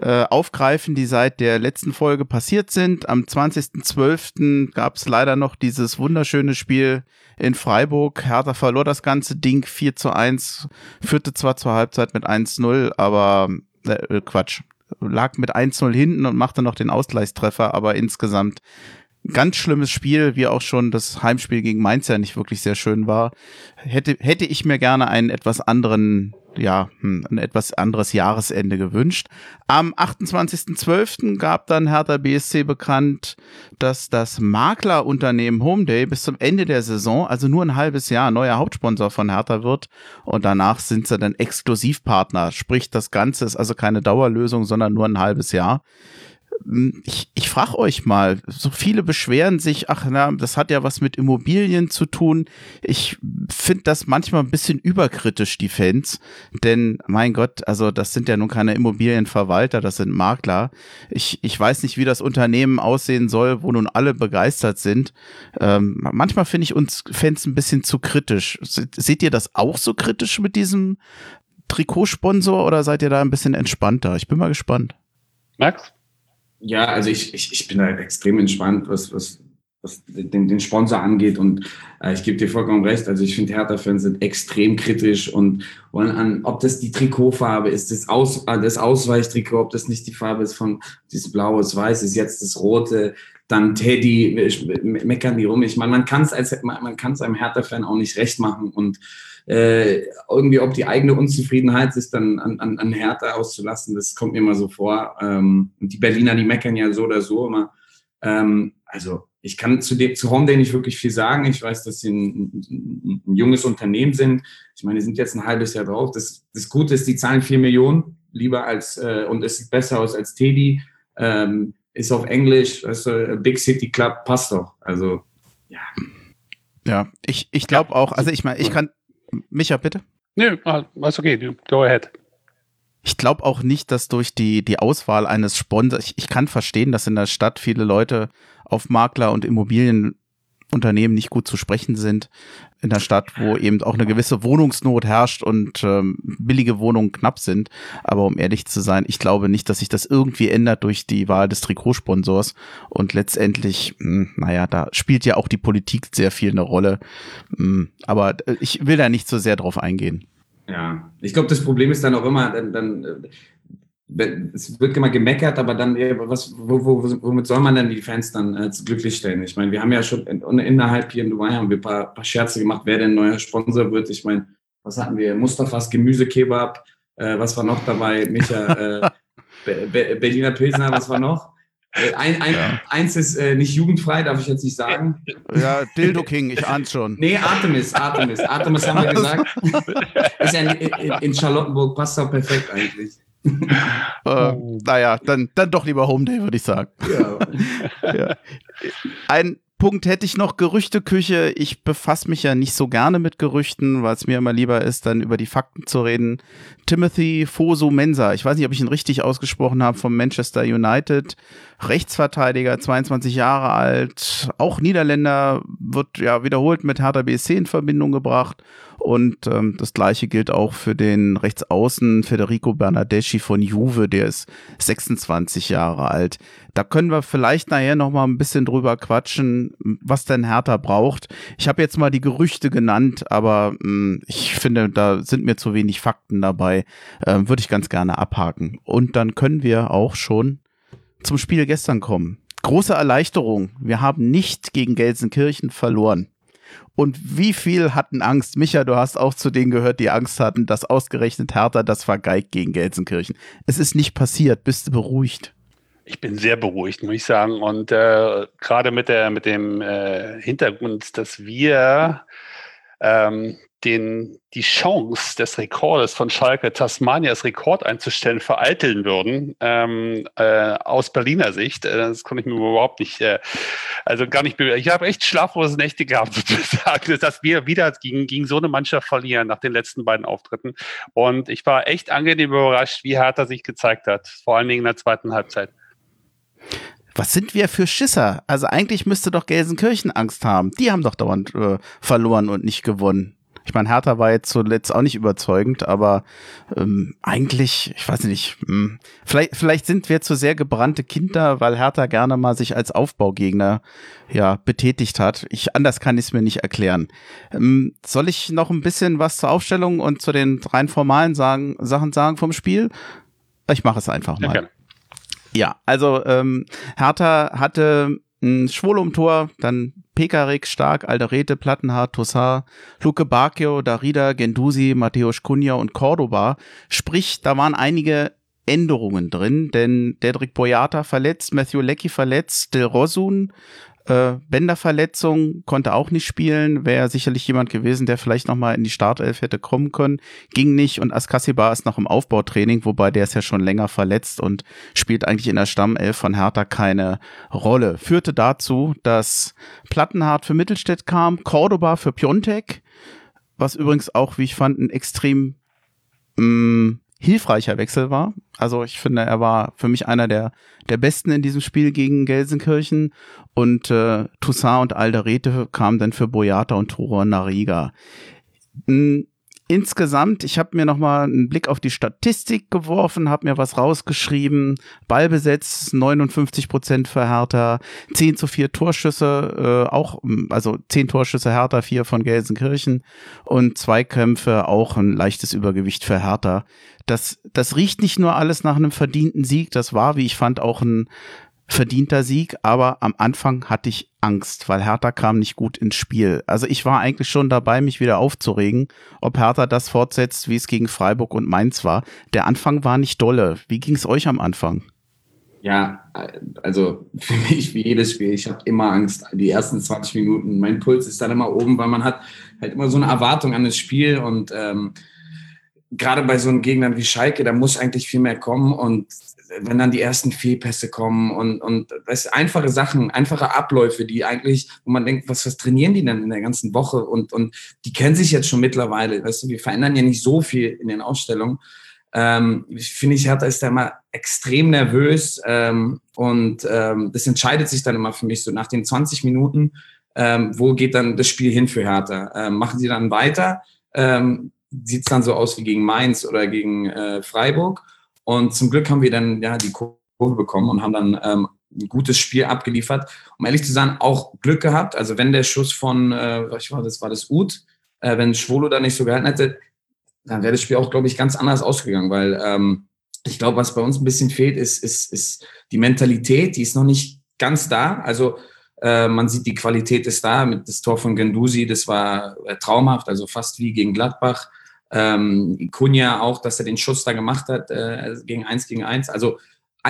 äh, aufgreifen, die seit der letzten Folge passiert sind. Am 20.12. gab es leider noch dieses wunderschöne Spiel in Freiburg. Hertha verlor das ganze Ding 4 zu 1, führte zwar zur Halbzeit mit 1-0, aber äh, Quatsch, lag mit 1-0 hinten und machte noch den Ausgleichstreffer, aber insgesamt ganz schlimmes Spiel, wie auch schon das Heimspiel gegen Mainz ja nicht wirklich sehr schön war. Hätte, hätte ich mir gerne einen etwas anderen ja, hm, ein etwas anderes Jahresende gewünscht. Am 28.12. gab dann Hertha BSC bekannt, dass das Maklerunternehmen Homeday bis zum Ende der Saison, also nur ein halbes Jahr, neuer Hauptsponsor von Hertha wird. Und danach sind sie dann Exklusivpartner. Sprich, das Ganze ist also keine Dauerlösung, sondern nur ein halbes Jahr ich, ich frage euch mal, so viele beschweren sich, ach na, das hat ja was mit Immobilien zu tun. Ich finde das manchmal ein bisschen überkritisch, die Fans. Denn, mein Gott, also das sind ja nun keine Immobilienverwalter, das sind Makler. Ich, ich weiß nicht, wie das Unternehmen aussehen soll, wo nun alle begeistert sind. Ähm, manchmal finde ich uns Fans ein bisschen zu kritisch. Seht ihr das auch so kritisch mit diesem Trikotsponsor oder seid ihr da ein bisschen entspannter? Ich bin mal gespannt. Max? Ja, also ich, ich, ich bin da extrem entspannt, was, was, was den, den Sponsor angeht. Und äh, ich gebe dir vollkommen recht. Also ich finde, Hertha-Fans sind extrem kritisch und wollen an, ob das die Trikotfarbe ist, das, Aus, äh, das Ausweichtrikot, ob das nicht die Farbe ist von dieses blaues Weiß, ist jetzt das rote, dann Teddy, meckern die rum. Ich meine, man kann es als man kann es einem Hertha-Fan auch nicht recht machen und äh, irgendwie ob die eigene Unzufriedenheit sich dann an, an, an Härte auszulassen, das kommt mir immer so vor. Ähm, die Berliner, die meckern ja so oder so immer. Ähm, also ich kann zu, dem, zu Home nicht wirklich viel sagen. Ich weiß, dass sie ein, ein, ein, junges Unternehmen sind. Ich meine, die sind jetzt ein halbes Jahr drauf. Das, das Gute ist, die zahlen vier Millionen lieber als, äh, und es sieht besser aus als Teddy. Ähm, ist auf Englisch, weißt du, Big City Club passt doch. Also, ja. Ja, ich, ich glaube auch, also ich meine, ich kann, Micha, bitte. Nö, nee, alles okay, go ahead. Ich glaube auch nicht, dass durch die, die Auswahl eines Sponsors, ich, ich kann verstehen, dass in der Stadt viele Leute auf Makler und Immobilien Unternehmen nicht gut zu sprechen sind in der Stadt, wo eben auch eine gewisse Wohnungsnot herrscht und ähm, billige Wohnungen knapp sind. Aber um ehrlich zu sein, ich glaube nicht, dass sich das irgendwie ändert durch die Wahl des Trikotsponsors. Und letztendlich, mh, hm, naja, da spielt ja auch die Politik sehr viel eine Rolle. Mh, hm, aber äh, ich will da nicht so sehr drauf eingehen. Ja, ich glaube, das Problem ist dann auch immer, dann, dann es wird immer gemeckert, aber dann, was, wo, wo, womit soll man denn die Fans dann äh, glücklich stellen? Ich meine, wir haben ja schon in, innerhalb hier in Dubai haben wir ein paar, paar Scherze gemacht, wer denn neuer Sponsor wird. Ich meine, was hatten wir? Mustafas Gemüsekebab, äh, was war noch dabei? Micha, äh, Be Be Berliner Pilsner, was war noch? Äh, ein, ein, ja. Eins ist äh, nicht jugendfrei, darf ich jetzt nicht sagen. Ja, Dildo King, ich ahne schon. Nee, Artemis, Artemis. Artemis haben wir gesagt. ist ja in, in, in Charlottenburg, passt doch perfekt eigentlich äh, naja, dann, dann doch lieber Home Day, würde ich sagen. Ja. ja. Ein Punkt hätte ich noch Gerüchteküche. Ich befasse mich ja nicht so gerne mit Gerüchten, weil es mir immer lieber ist, dann über die Fakten zu reden. Timothy Fosu Mensa, ich weiß nicht, ob ich ihn richtig ausgesprochen habe, vom Manchester United. Rechtsverteidiger, 22 Jahre alt, auch Niederländer, wird ja wiederholt mit Hertha BSC in Verbindung gebracht. Und ähm, das gleiche gilt auch für den Rechtsaußen Federico Bernardeschi von Juve, der ist 26 Jahre alt. Da können wir vielleicht nachher noch mal ein bisschen drüber quatschen, was denn Hertha braucht. Ich habe jetzt mal die Gerüchte genannt, aber mh, hm, ich finde, da sind mir zu wenig Fakten dabei. Ähm, Würde ich ganz gerne abhaken. Und dann können wir auch schon zum Spiel gestern kommen. Große Erleichterung. Wir haben nicht gegen Gelsenkirchen verloren. Und wie viel hatten Angst? Micha, du hast auch zu denen gehört, die Angst hatten, dass ausgerechnet Hertha das vergeigt gegen Gelsenkirchen. Es ist nicht passiert. Bist du beruhigt? Ich bin sehr beruhigt, muss ich sagen. Und äh, gerade mit, der, mit dem äh, Hintergrund, dass wir ähm, den, die Chance des Rekordes von Schalke Tasmanias Rekord einzustellen vereiteln würden, ähm, äh, aus Berliner Sicht. Äh, das konnte ich mir überhaupt nicht, äh, also gar nicht, ich habe echt schlaflose Nächte gehabt, sozusagen, dass wir wieder gegen, gegen so eine Mannschaft verlieren nach den letzten beiden Auftritten. Und ich war echt angenehm überrascht, wie hart er sich gezeigt hat, vor allen Dingen in der zweiten Halbzeit. Was sind wir für Schisser? Also eigentlich müsste doch Gelsenkirchen Angst haben. Die haben doch dauernd äh, verloren und nicht gewonnen. Ich meine, Hertha war jetzt zuletzt auch nicht überzeugend, aber ähm, eigentlich, ich weiß nicht, mh, hm, vielleicht, vielleicht sind wir zu sehr gebrannte Kinder, weil Hertha gerne mal sich als Aufbaugegner ja betätigt hat. Ich anders kann ich es mir nicht erklären. Ähm, soll ich noch ein bisschen was zur Aufstellung und zu den rein formalen sagen, Sachen sagen vom Spiel? Ich mache es einfach mal. Ja, ja also ähm, Hertha hatte Schwolo im Tor, dann Pekarik, Stark, Alderete, Plattenhardt, Tossar, Luke Bacchio, Darida, Gendusi, Mateusz Kunja und Cordoba. Sprich, da waren einige Änderungen drin, denn Dedrick Boyata verletzt, Matthew Leckie verletzt, Del Rosun äh, Bänderverletzung, konnte auch nicht spielen, wäre sicherlich jemand gewesen, der vielleicht nochmal in die Startelf hätte kommen können, ging nicht. Und Askasiba ist noch im Aufbautraining, wobei der ist ja schon länger verletzt und spielt eigentlich in der Stammelf von Hertha keine Rolle. Führte dazu, dass Plattenhardt für Mittelstädt kam, Cordoba für Piontek, was übrigens auch, wie ich fand, ein extrem mh, mm, hilfreicher Wechsel war. Also ich finde, er war für mich einer der, der besten in diesem Spiel gegen Gelsenkirchen und äh, Toussaint und Alderete kamen dann für Boyata und Toro Nariga. Hm, insgesamt, ich habe mir noch mal einen Blick auf die Statistik geworfen, habe mir was rausgeschrieben. Ballbesetz 59 Prozent für Hertha, 10 zu 4 Torschüsse, äh, auch, also 10 Torschüsse Hertha, 4 von Gelsenkirchen und Zweikämpfe, auch ein leichtes Übergewicht für Hertha. Das, das riecht nicht nur alles nach einem verdienten Sieg, das war, wie ich fand, auch ein verdienter Sieg, aber am Anfang hatte ich Angst, weil Hertha kam nicht gut ins Spiel. Also ich war eigentlich schon dabei, mich wieder aufzuregen, ob Hertha das fortsetzt, wie es gegen Freiburg und Mainz war. Der Anfang war nicht dolle. Wie ging es euch am Anfang? Ja, also für mich wie jedes Spiel, ich habe immer Angst. Die ersten 20 Minuten, mein Puls ist dann immer oben, weil man hat halt immer so eine Erwartung an das Spiel und ähm, gerade bei so einem Gegnern wie Schalke, da muss eigentlich viel mehr kommen und wenn dann die ersten Fehlpässe kommen und, und das einfache Sachen, einfache Abläufe, die eigentlich, wo man denkt, was, was trainieren die denn in der ganzen Woche? Und, und die kennen sich jetzt schon mittlerweile. Weißt du, wir verändern ja nicht so viel in den Ausstellungen. Ähm, finde, ich Hertha ist da immer extrem nervös ähm, und ähm, das entscheidet sich dann immer für mich so nach den 20 Minuten, ähm, wo geht dann das Spiel hin für Hertha? Ähm, machen sie dann weiter? Ähm, Sieht es dann so aus wie gegen Mainz oder gegen äh, Freiburg? Und zum Glück haben wir dann ja die Kurve bekommen und haben dann ähm, ein gutes Spiel abgeliefert. Um ehrlich zu sein, auch Glück gehabt. Also wenn der Schuss von, äh, was war das, war das Ut, äh, wenn Schwolo da nicht so gehalten hätte, dann wäre das Spiel auch, glaube ich, ganz anders ausgegangen, weil ähm, ich glaube, was bei uns ein bisschen fehlt, ist, ist, ist die Mentalität, die ist noch nicht ganz da. Also äh, man sieht, die Qualität ist da. Mit das Tor von Gendusi, das war äh, traumhaft, also fast wie gegen Gladbach. Ähm, Kunja auch, dass er den Schuss da gemacht hat äh, gegen eins gegen eins. Also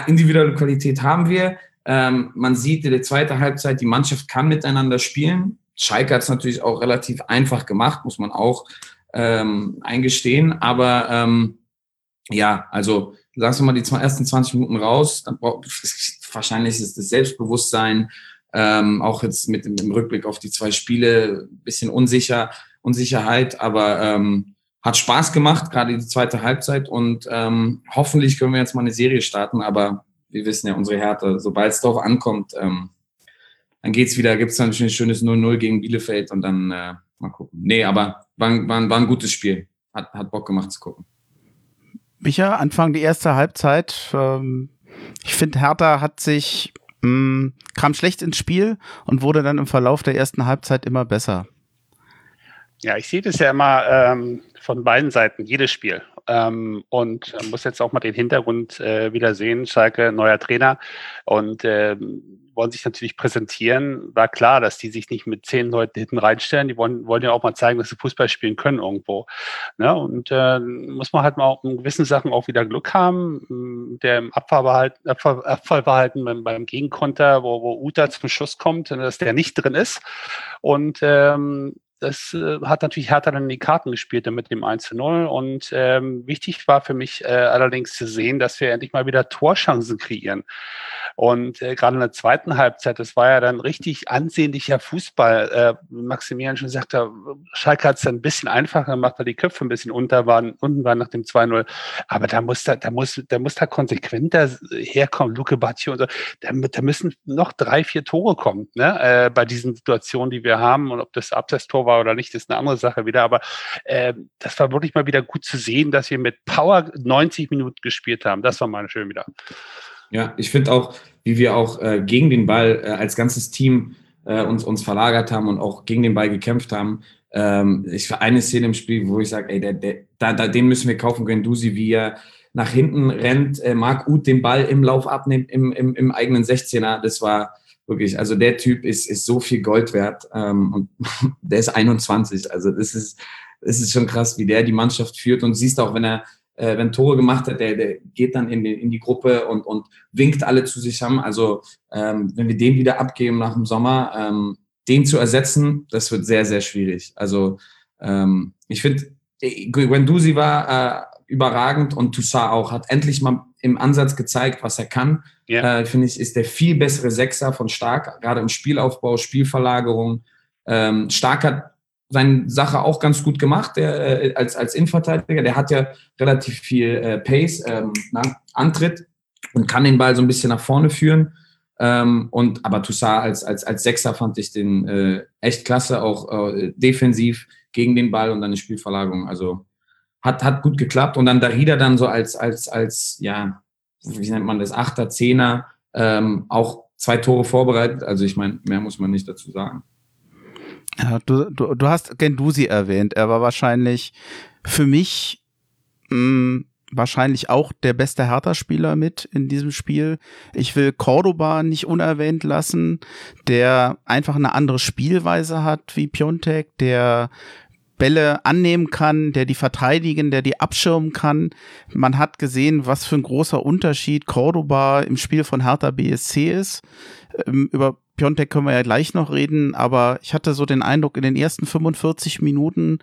individuelle Qualität haben wir. Ähm, man sieht in der zweiten Halbzeit, die Mannschaft kann miteinander spielen. Schalke hat es natürlich auch relativ einfach gemacht, muss man auch ähm, eingestehen. Aber ähm, ja, also lassen wir mal die ersten 20 Minuten raus. Dann braucht, wahrscheinlich ist das Selbstbewusstsein, ähm, auch jetzt mit dem, Rückblick auf die zwei Spiele, bisschen unsicher, Unsicherheit, aber ähm, hat Spaß gemacht, gerade die zweite Halbzeit und ähm, hoffentlich können wir jetzt mal eine Serie starten, aber wir wissen ja, unsere Härte, sobald es darauf ankommt, ähm, dann geht's wieder, gibt's dann ein schönes 0-0 gegen Bielefeld und dann äh, mal gucken. Nee, aber war, war, war ein gutes Spiel. Hat, hat Bock gemacht zu gucken. Micha, Anfang die erste Halbzeit. Ähm, ich finde, Hertha hat sich, mh, mm, kam schlecht ins Spiel und wurde dann im Verlauf der ersten Halbzeit immer besser. Ja, ich sehe das ja immer ähm, von beiden Seiten, jedes Spiel. Ähm, und muss jetzt auch mal den Hintergrund äh, wieder sehen. Schalke, neuer Trainer und äh, wollen sich natürlich präsentieren. War klar, dass die sich nicht mit zehn Leuten hinten reinstellen. Die wollen, wollen ja auch mal zeigen, dass sie Fußball spielen können irgendwo. Ne? Und äh, muss man halt mal auch in gewissen Sachen auch wieder Glück haben. Der im Abfallverhalten, Abfall, Abfallverhalten beim, beim Gegenkonter, wo, wo Uta zum Schuss kommt, dass der nicht drin ist. Und ähm, das äh, hat natürlich Hertha dann in die Karten gespielt mit dem 1 zu 0. Und ähm, wichtig war für mich äh, allerdings zu sehen, dass wir endlich mal wieder Torchancen kreieren. Und äh, gerade in der zweiten Halbzeit, das war ja dann richtig ansehnlicher Fußball. Äh, Maximilian schon sagte, Schalke hat es dann ein bisschen einfacher gemacht, weil die Köpfe ein bisschen unter waren, unten waren nach dem 2-0. Aber da muss da, da muss, da muss da konsequenter herkommen. Luke Bacci und so. Da, da müssen noch drei, vier Tore kommen, ne? Äh, bei diesen Situationen, die wir haben. Und ob das Abseitstor war oder nicht, ist eine andere Sache wieder. Aber äh, das war wirklich mal wieder gut zu sehen, dass wir mit Power 90 Minuten gespielt haben. Das war mal schön wieder. Ja, ich finde auch, wie wir auch äh, gegen den Ball äh, als ganzes Team äh, uns, uns verlagert haben und auch gegen den Ball gekämpft haben. Ähm, ich war eine Szene im Spiel, wo ich sage, ey, der, der, da, da, den müssen wir kaufen. Dusi, wie er nach hinten rennt, äh, Marc Uth den Ball im Lauf abnimmt, im, im, im eigenen 16er. Das war Wirklich, also der Typ ist, ist so viel Gold wert ähm, und der ist 21. Also das ist, das ist schon krass, wie der die Mannschaft führt und siehst auch, wenn er äh, wenn Tore gemacht hat, der, der geht dann in die, in die Gruppe und, und winkt alle zu sich haben. Also ähm, wenn wir den wieder abgeben nach dem Sommer, ähm, den zu ersetzen, das wird sehr, sehr schwierig. Also ähm, ich finde, Guendouzi war äh, überragend und Toussaint auch, hat endlich mal im Ansatz gezeigt, was er kann. Yeah. Äh, Finde ich, ist der viel bessere Sechser von Stark, gerade im Spielaufbau, Spielverlagerung. Ähm, Stark hat seine Sache auch ganz gut gemacht, der, äh, als, als Innenverteidiger. Der hat ja relativ viel äh, Pace, ähm, Antritt und kann den Ball so ein bisschen nach vorne führen. Ähm, und aber Toussaint als, als, als Sechser fand ich den äh, echt klasse, auch äh, defensiv gegen den Ball und dann eine Spielverlagerung. Also hat, hat gut geklappt. Und dann Darida dann so als, als, als, ja, wie nennt man das, Achter, Zehner, ähm, auch zwei Tore vorbereitet. Also ich meine, mehr muss man nicht dazu sagen. Ja, du, du, du hast Gendusi erwähnt. Er war wahrscheinlich für mich mh, mm, wahrscheinlich auch der beste Hertha-Spieler mit in diesem Spiel. Ich will Cordoba nicht unerwähnt lassen, der einfach eine andere Spielweise hat wie Piontek, der Bälle annehmen kann, der die verteidigen, der die abschirmen kann. Man hat gesehen, was für ein großer Unterschied Cordoba im Spiel von Hertha BSC ist. Ähm, über Piontek können wir ja gleich noch reden, aber ich hatte so den Eindruck, in den ersten 45 Minuten,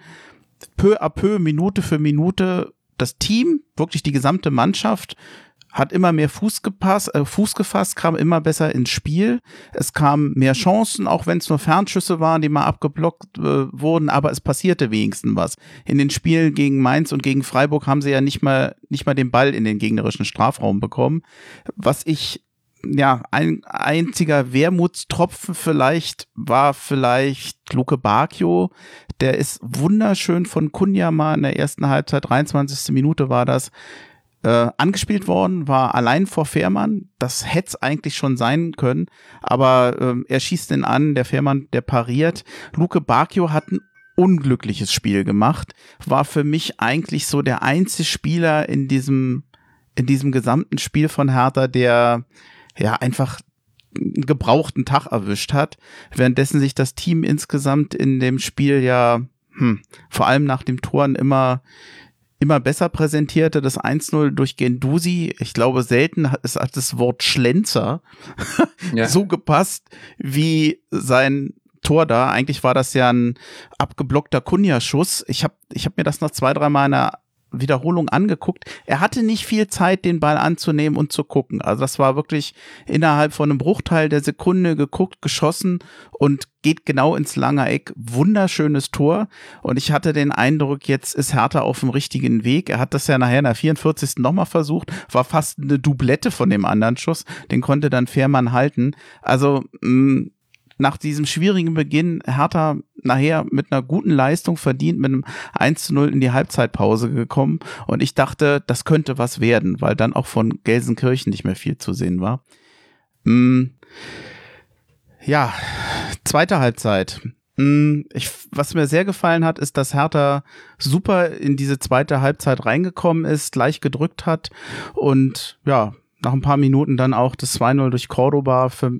peu à peu, Minute für Minute, das Team, wirklich die gesamte Mannschaft, hat immer mehr Fuß, gepasst, äh, Fuß gefasst, kam immer besser ins Spiel. Es kamen mehr Chancen, auch wenn es nur Fernschüsse waren, die mal abgeblockt äh, wurden, aber es passierte wenigstens was. In den Spielen gegen Mainz und gegen Freiburg haben sie ja nicht mal, nicht mal den Ball in den gegnerischen Strafraum bekommen. Was ich ja, ein einziger Wermutstropfen vielleicht war vielleicht Luke Bacchio. Der ist wunderschön von Kunjama in der ersten Halbzeit, 23. Minute war das, äh, angespielt worden, war allein vor Fährmann. Das hätte es eigentlich schon sein können, aber äh, er schießt ihn an, der Fährmann, der pariert. Luke Bacchio hat ein unglückliches Spiel gemacht, war für mich eigentlich so der einzige Spieler in diesem, in diesem gesamten Spiel von Hertha, der ja einfach einen gebrauchten Tag erwischt hat, währenddessen sich das Team insgesamt in dem Spiel ja hm, vor allem nach dem Toren immer immer besser präsentierte, das 1-0 durch Gendusi. Ich glaube, selten hat, es hat das Wort Schlenzer ja. so gepasst wie sein Tor da. Eigentlich war das ja ein abgeblockter Kunja-Schuss. Ich habe ich hab mir das noch zwei, dreimal in der Wiederholung angeguckt. Er hatte nicht viel Zeit, den Ball anzunehmen und zu gucken. Also das war wirklich innerhalb von einem Bruchteil der Sekunde geguckt, geschossen und geht genau ins lange Eck. Wunderschönes Tor. Und ich hatte den Eindruck, jetzt ist Hertha auf dem richtigen Weg. Er hat das ja nachher in der 44. nochmal versucht, war fast eine Doublette von dem anderen Schuss. Den konnte dann Fährmann halten. Also mh, mm, nach diesem schwierigen Beginn Hertha nachher mit einer guten Leistung verdient, mit einem 1 zu 0 in die Halbzeitpause gekommen. Und ich dachte, das könnte was werden, weil dann auch von Gelsenkirchen nicht mehr viel zu sehen war. Hm. Ja, zweite Halbzeit. Hm, ich, was mir sehr gefallen hat, ist, dass Hertha super in diese zweite Halbzeit reingekommen ist, gleich gedrückt hat und ja, nach ein paar Minuten dann auch das 2-0 durch Cordoba für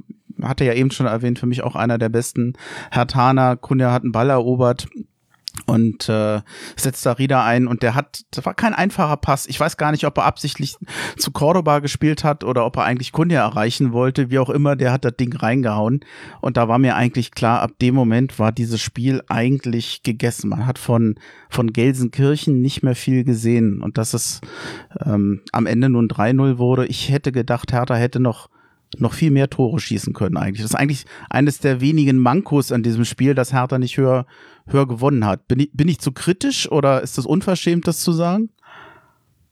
hatte ja eben schon erwähnt, für mich auch einer der besten. Herr Tana, Kunja hat einen Ball erobert und äh, setzt da Rieder ein und der hat, das war kein einfacher Pass. Ich weiß gar nicht, ob er absichtlich zu Cordoba gespielt hat oder ob er eigentlich Kunja erreichen wollte, wie auch immer, der hat das Ding reingehauen und da war mir eigentlich klar, ab dem Moment war dieses Spiel eigentlich gegessen. Man hat von von Gelsenkirchen nicht mehr viel gesehen und dass es ähm, am Ende nun 3-0 wurde. Ich hätte gedacht, Hertha hätte noch noch viel mehr Tore schießen können eigentlich. Das ist eigentlich eines der wenigen Mankos an diesem Spiel, dass Hertha nicht höher, höher gewonnen hat. Bin ich, bin ich zu kritisch oder ist das unverschämt, das zu sagen?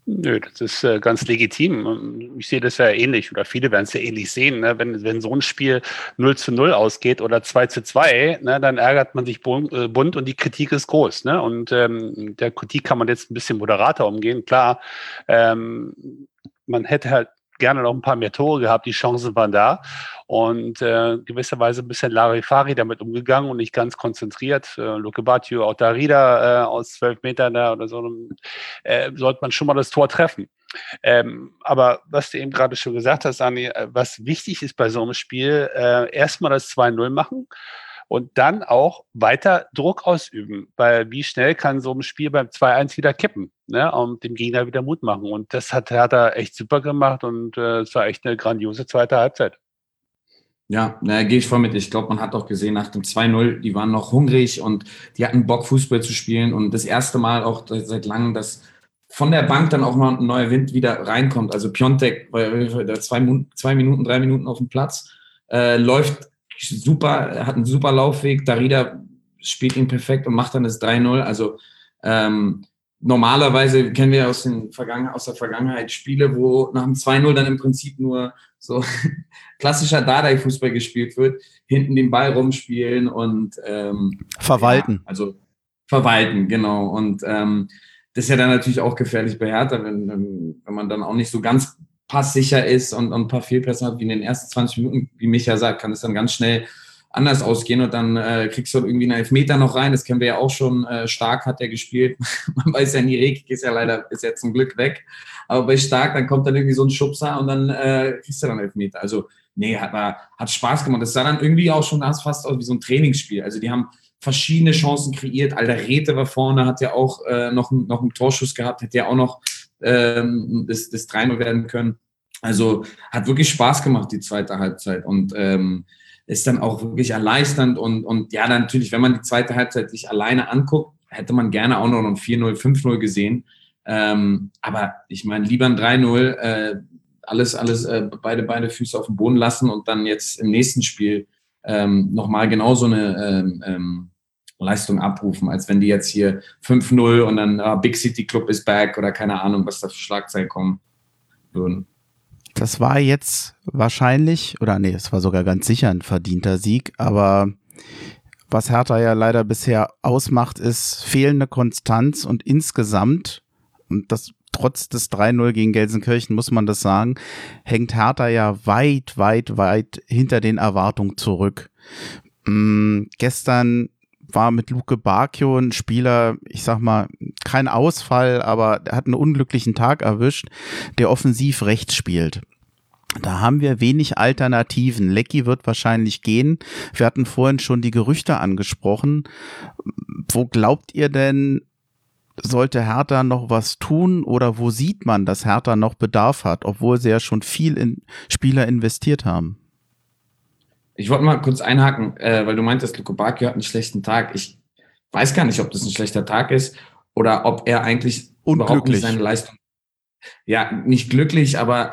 Nö, das ist äh, ganz legitim. Ich sehe das ja ähnlich oder viele werden es ja ähnlich sehen. Ne? Wenn, wenn so ein Spiel 0 zu 0 ausgeht oder 2 zu 2, ne, dann ärgert man sich äh, bunt und die Kritik ist groß. Ne? Und ähm, der Kritik kann man jetzt ein bisschen moderater umgehen. Klar, ähm, man hätte halt gerne noch ein paar mehr Tore gehabt, die Chancen waren da und äh, gewisserweise ein bisschen Larifari damit umgegangen und nicht ganz konzentriert. Äh, Luke Batio, auch Darida äh, aus zwölf Metern da oder so, äh, sollte man schon mal das Tor treffen. Ähm, aber was du eben gerade schon gesagt hast, Anni, äh, was wichtig ist bei so einem Spiel, äh, erstmal das 2-0 machen und dann auch weiter Druck ausüben, weil wie schnell kann so ein Spiel beim 2-1 wieder kippen ne, und dem Gegner wieder Mut machen. Und das hat Hertha echt super gemacht und äh, es war echt eine grandiose zweite Halbzeit. Ja, na, gehe ich voll mit. Ich glaube, man hat auch gesehen, nach dem 2-0, die waren noch hungrig und die hatten Bock, Fußball zu spielen. Und das erste Mal auch seit langem, dass von der Bank dann auch mal ein neuer Wind wieder reinkommt. Also Piontek war zwei, zwei Minuten, drei Minuten auf dem Platz, äh, läuft super, hat einen super Laufweg. Darida spielt ihn perfekt und macht dann das 3-0. Also ähm, normalerweise kennen wir aus, den Vergangen aus der Vergangenheit Spiele, wo nach dem 2-0 dann im Prinzip nur so klassischer Dardai-Fußball gespielt wird, hinten den Ball rumspielen und ähm, verwalten. Ja, also verwalten, genau. Und ähm, das ist ja dann natürlich auch gefährlich bei Hertha, wenn, wenn man dann auch nicht so ganz passsicher ist und, und ein paar Fehlpässe hat, wie in den ersten 20 Minuten, wie Micha sagt, kann es dann ganz schnell anders ausgehen und dann äh, kriegst du irgendwie einen Elfmeter noch rein. Das kennen wir ja auch schon. Äh, Stark hat er gespielt. Man weiß ja nie, Rekik ist ja leider ist ja zum Glück weg. Aber bei Stark, dann kommt dann irgendwie so ein Schubser und dann äh, kriegst du dann Elfmeter. Also, nee, hat, hat Spaß gemacht. Das sah dann irgendwie auch schon fast aus wie so ein Trainingsspiel. Also, die haben verschiedene Chancen kreiert. Alter Rete war vorne, hat ja auch äh, noch, noch einen Torschuss gehabt, hätte ja auch noch ähm, das, das 3 werden können. Also hat wirklich Spaß gemacht, die zweite Halbzeit. Und ähm, ist dann auch wirklich erleichternd. Und, und ja, dann natürlich, wenn man die zweite Halbzeit sich alleine anguckt, hätte man gerne auch noch ein 4-0, 5-0 gesehen. Ähm, aber ich meine, lieber ein 3-0, äh, alles, alles, äh, beide, beide Füße auf dem Boden lassen und dann jetzt im nächsten Spiel ähm, nochmal genauso eine ähm, ähm, Leistung abrufen, als wenn die jetzt hier 5-0 und dann uh, Big City Club ist back oder keine Ahnung, was da für Schlagzeilen kommen würden. Das war jetzt wahrscheinlich, oder nee, es war sogar ganz sicher ein verdienter Sieg, aber was Hertha ja leider bisher ausmacht, ist fehlende Konstanz und insgesamt, und das trotz des 3-0 gegen Gelsenkirchen muss man das sagen, hängt Hertha ja weit, weit, weit hinter den Erwartungen zurück. Mhm, gestern war mit Luke Bacchio ein Spieler, ich sag mal, kein Ausfall, aber er hat einen unglücklichen Tag erwischt, der offensiv rechts spielt. Da haben wir wenig Alternativen. Lecky wird wahrscheinlich gehen. Wir hatten vorhin schon die Gerüchte angesprochen. Wo glaubt ihr denn, sollte Hertha noch was tun oder wo sieht man, dass Hertha noch Bedarf hat, obwohl sie ja schon viel in Spieler investiert haben? Ich wollte mal kurz einhaken, äh, weil du meintest, Lukobaki hat einen schlechten Tag. Ich weiß gar nicht, ob das ein schlechter Tag ist oder ob er eigentlich überhaupt nicht seine Leistung. Ja, nicht glücklich, aber